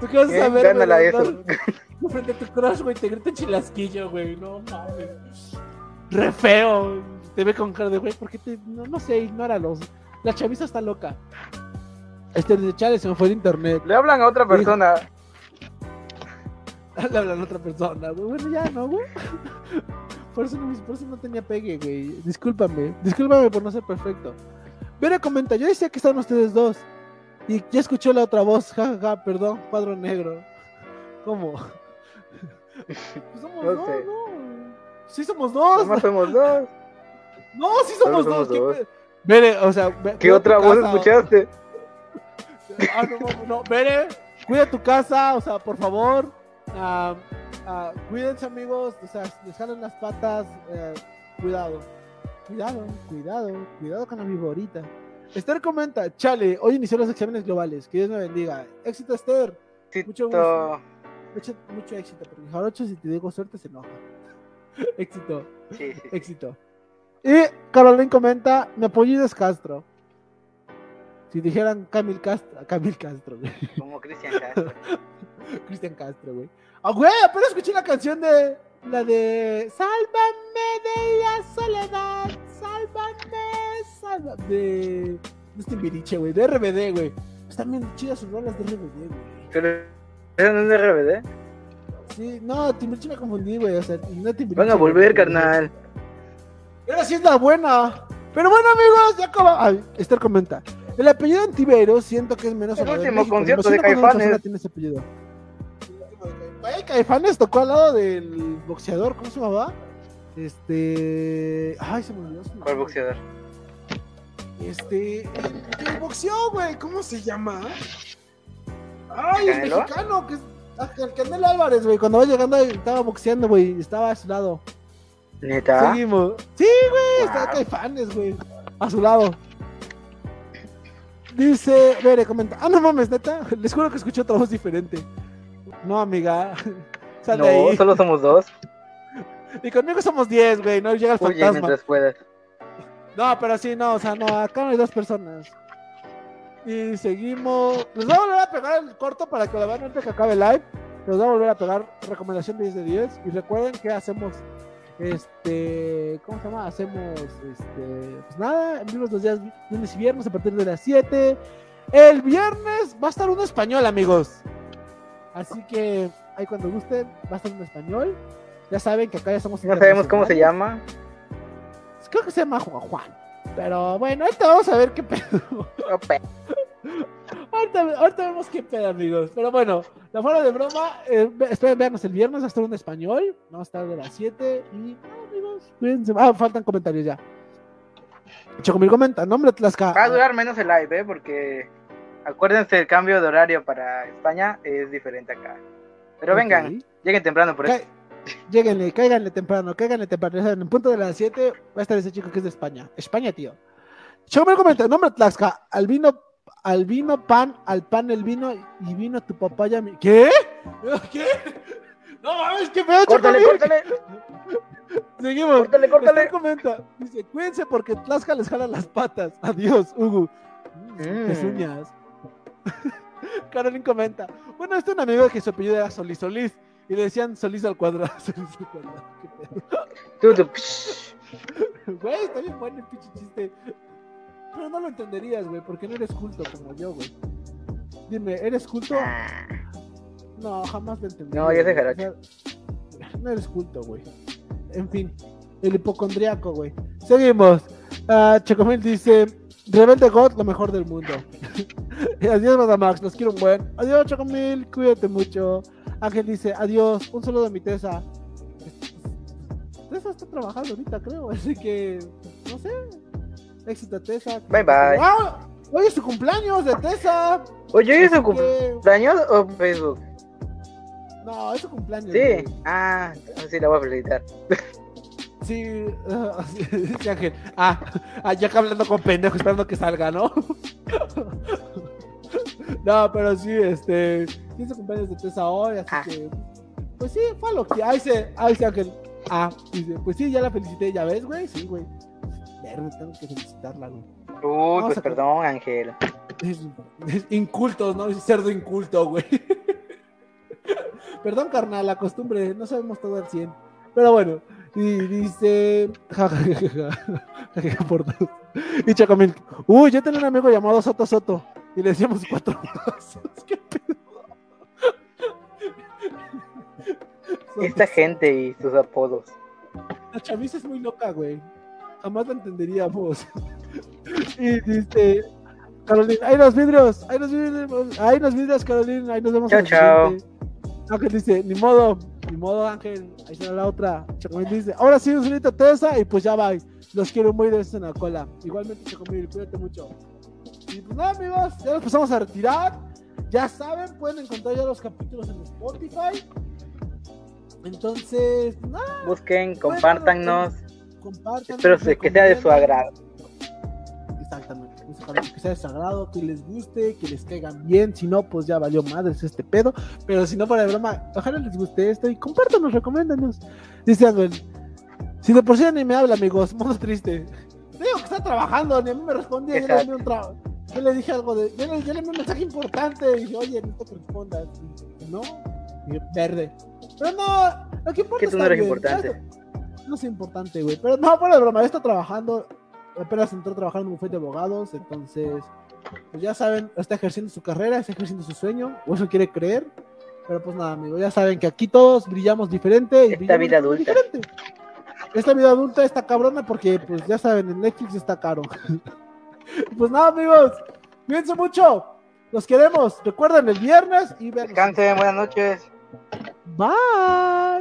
¿Tú qué vas a saber? Gánala eso. Frente a tu crush, güey, te grita chilasquillo, güey. No mames. Re feo. Te ve con cara de, güey, ¿por qué te.? No, no sé, ignóralos. La chaviza está loca. Este de Chale se me fue el internet. Le hablan a otra persona. Le hablan a otra persona, güey. Bueno, ya, ¿no, güey? Por eso, no, por eso no tenía pegue, güey. Discúlpame. Discúlpame por no ser perfecto. Vera comenta, yo decía que están ustedes dos. Y ya escuché la otra voz, jajaja, ja, ja, perdón, cuadro negro. ¿Cómo? Pues somos no dos, sé. no. Sí somos dos. No somos dos. No, sí somos, dos. dos. Bere, o sea, ¿qué otra voz escuchaste? Ah, no, no, no, Bere, cuida tu casa, o sea, por favor. Uh, uh, cuídense, amigos. O sea, les las patas. Uh, cuidado. Cuidado, cuidado, cuidado con la viborita. Esther comenta, chale, hoy inició los exámenes globales, que Dios me bendiga. Éxito, Esther. Mucho, mucho, mucho éxito, porque Jarocho, si te digo suerte, se enoja. éxito. Sí, sí. Éxito. Y Caroline comenta, mi apellido es Castro. Si dijeran Camil Castro, Camil Castro, güey. Como Cristian Castro. Cristian Castro, güey. Ah, güey, apenas escuché la canción de la de Sálvame de la soledad, sálvame, sálvame. De. No Timbiriche, güey, de RBD, güey. Están bien chidas sus rolas de RBD, güey. ¿Pero es de RBD? Sí, no, Timbiriche me confundí, güey. O sea, no Timbiriche. Van a volver, carnal. Esa sí es la buena. Pero bueno, amigos, ya acaba. Ay, Esther comenta. El apellido Antivero siento que es menos. El último concierto de Caifanes. Tiene ese apellido. Ay, Caifanes tocó al lado del boxeador, ¿cómo se llamaba? Este. Ay, se me olvidó. ¿Cuál boxeador? Este. El, boxeó, güey, ¿cómo se llama? Ay, el mexicano, que es. Ah, el Canelo Álvarez, güey, cuando va llegando estaba boxeando, güey, estaba a su lado. ¿Neta? Seguimos. Sí, güey, estaba Caifanes, güey, a su lado. Dice, Vere, comenta, ah, no mames, neta, les juro que escuché otra voz diferente. No, amiga. Sal no, ahí. solo somos dos. Y conmigo somos diez, güey. No llega el Oye, fantasma. mientras puedas. No, pero sí, no, o sea, no, acá no hay dos personas. Y seguimos. Les voy a volver a pegar el corto para que lo vean antes que acabe el live. Les voy a volver a pegar recomendación de 10 de 10. Y recuerden que hacemos. Este. ¿Cómo se llama? Hacemos. Este. Pues nada, en vivos los días lunes y viernes a partir de las 7. El viernes va a estar uno español, amigos. Así que ahí cuando gusten, va a estar en español. Ya saben que acá ya estamos. No sabemos cómo se llama. Creo que se llama Juan Juan. Pero bueno, ahorita vamos a ver qué pedo. ahorita, ahorita, vemos qué pedo, amigos. Pero bueno, la fuera de broma, eh, esperen vernos el viernes hasta un español. Vamos a estar de las 7 y, ah, amigos, cuídense. Ah, faltan comentarios ya. Chocomil comenta, nombre Tlaxcala. Va a durar menos el live, ¿eh? Porque Acuérdense, el cambio de horario para España es diferente acá. Pero vengan, lleguen temprano por eso. Lléguenle, cáiganle temprano, cáiganle temprano. En el punto de las 7 va a estar ese chico que es de España. España, tío. me comenta, nombre Tlaxca, al vino, al vino pan, al pan el vino y vino tu papaya. Mi... ¿Qué? ¿Qué? No mames, qué feo, Córtale, córtale. Seguimos. Córtale, córtale. comenta, dice, cuídense porque Tlaxca les jala las patas. Adiós, Hugo. Mm. uñas. Carolyn comenta, bueno, este es un amigo que su apellido era Solís Solís y le decían Solís al cuadrado. Solís al cuadrado. Güey, está bien bueno el pinche chiste. Pero no lo entenderías, güey, porque no eres culto como yo, güey. Dime, ¿eres culto? Ah. No, jamás lo entendí. No, ya se No eres culto, güey. En fin, el hipocondriaco, güey. Seguimos. Uh, Chocomil dice: Rebelde God, lo mejor del mundo. adiós, Max, los quiero un buen. Adiós, Chocomil, cuídate mucho. Ángel dice: Adiós, un saludo de mi Tessa. Tessa está trabajando ahorita, creo, así que no sé. Éxito, Tessa. Bye bye. Hoy es su cumpleaños de Tessa. Oye, ¿hoy es su cumpleaños o Facebook? No, es su cumpleaños. Sí, ah, sí, la voy a felicitar. Sí, sí, Ángel. Ah, ah, ya que hablando con pendejo, esperando que salga, ¿no? no, pero sí, este. Sí, su cumpleaños de Tessa hoy, así ah. que. Pues sí, fue lo que. Ahí se, ahí se Ángel. Ah, dice, pues sí, ya la felicité, ¿ya ves, güey? Sí, güey. Verde, tengo que felicitarla, güey. Uy, pues perdón, Ángel. Es, es, incultos, ¿no? Es cerdo inculto, güey. Perdón, carnal, la costumbre, no sabemos todo al 100. Pero bueno, y dice. y Chacomil, uy, yo tenía un amigo llamado Soto Soto. Y le decíamos cuatro ¿Qué pedo? Esta gente y sus apodos. La chaviza es muy loca, güey. Jamás la entenderíamos. y dice. Carolina, ¡ay los vidrios! ¡ay los vidrios! ¡ay los vidrios, Carolina! Ahí nos vemos. Chao, chao. Ángel dice, ni modo, ni modo Ángel, ahí está la otra. Chacomil dice, ahora sí, un solito Tesa y pues ya va. Los quiero muy de en la cola. Igualmente, Chacomil, cuídate mucho. Y pues nada, amigos, ya nos pasamos a retirar. Ya saben, pueden encontrar ya los capítulos en Spotify. Entonces, nada. Busquen, compártanos. Compartan. Espero que sea de su agrado. Exactamente que sea sagrado, que les guste, que les caigan bien. Si no, pues ya valió madres este pedo. Pero si no, para broma, ojalá les guste esto y compártanos, recomiéndanos. Dice Ángel, si de por sí ni me habla, amigos, modo triste. Digo que está trabajando, ni a mí me respondía. Yo le, un yo le dije algo de. Yo le, yo le un mensaje importante. Y dije, oye, necesito que respondas. no, y verde. Pero no, lo que importa que tú no eres importante. No es importante, güey. Pero no, por broma, está trabajando apenas entró a trabajar en un bufete de abogados, entonces, pues ya saben, está ejerciendo su carrera, está ejerciendo su sueño, o eso quiere creer. Pero pues nada, amigos, ya saben que aquí todos brillamos diferente. Y Esta vida adulta. Esta vida adulta está cabrona porque, pues ya saben, en Netflix está caro. pues nada, amigos, cuídense mucho. Los queremos. Recuerden el viernes y Descansen, buenas noches. Bye.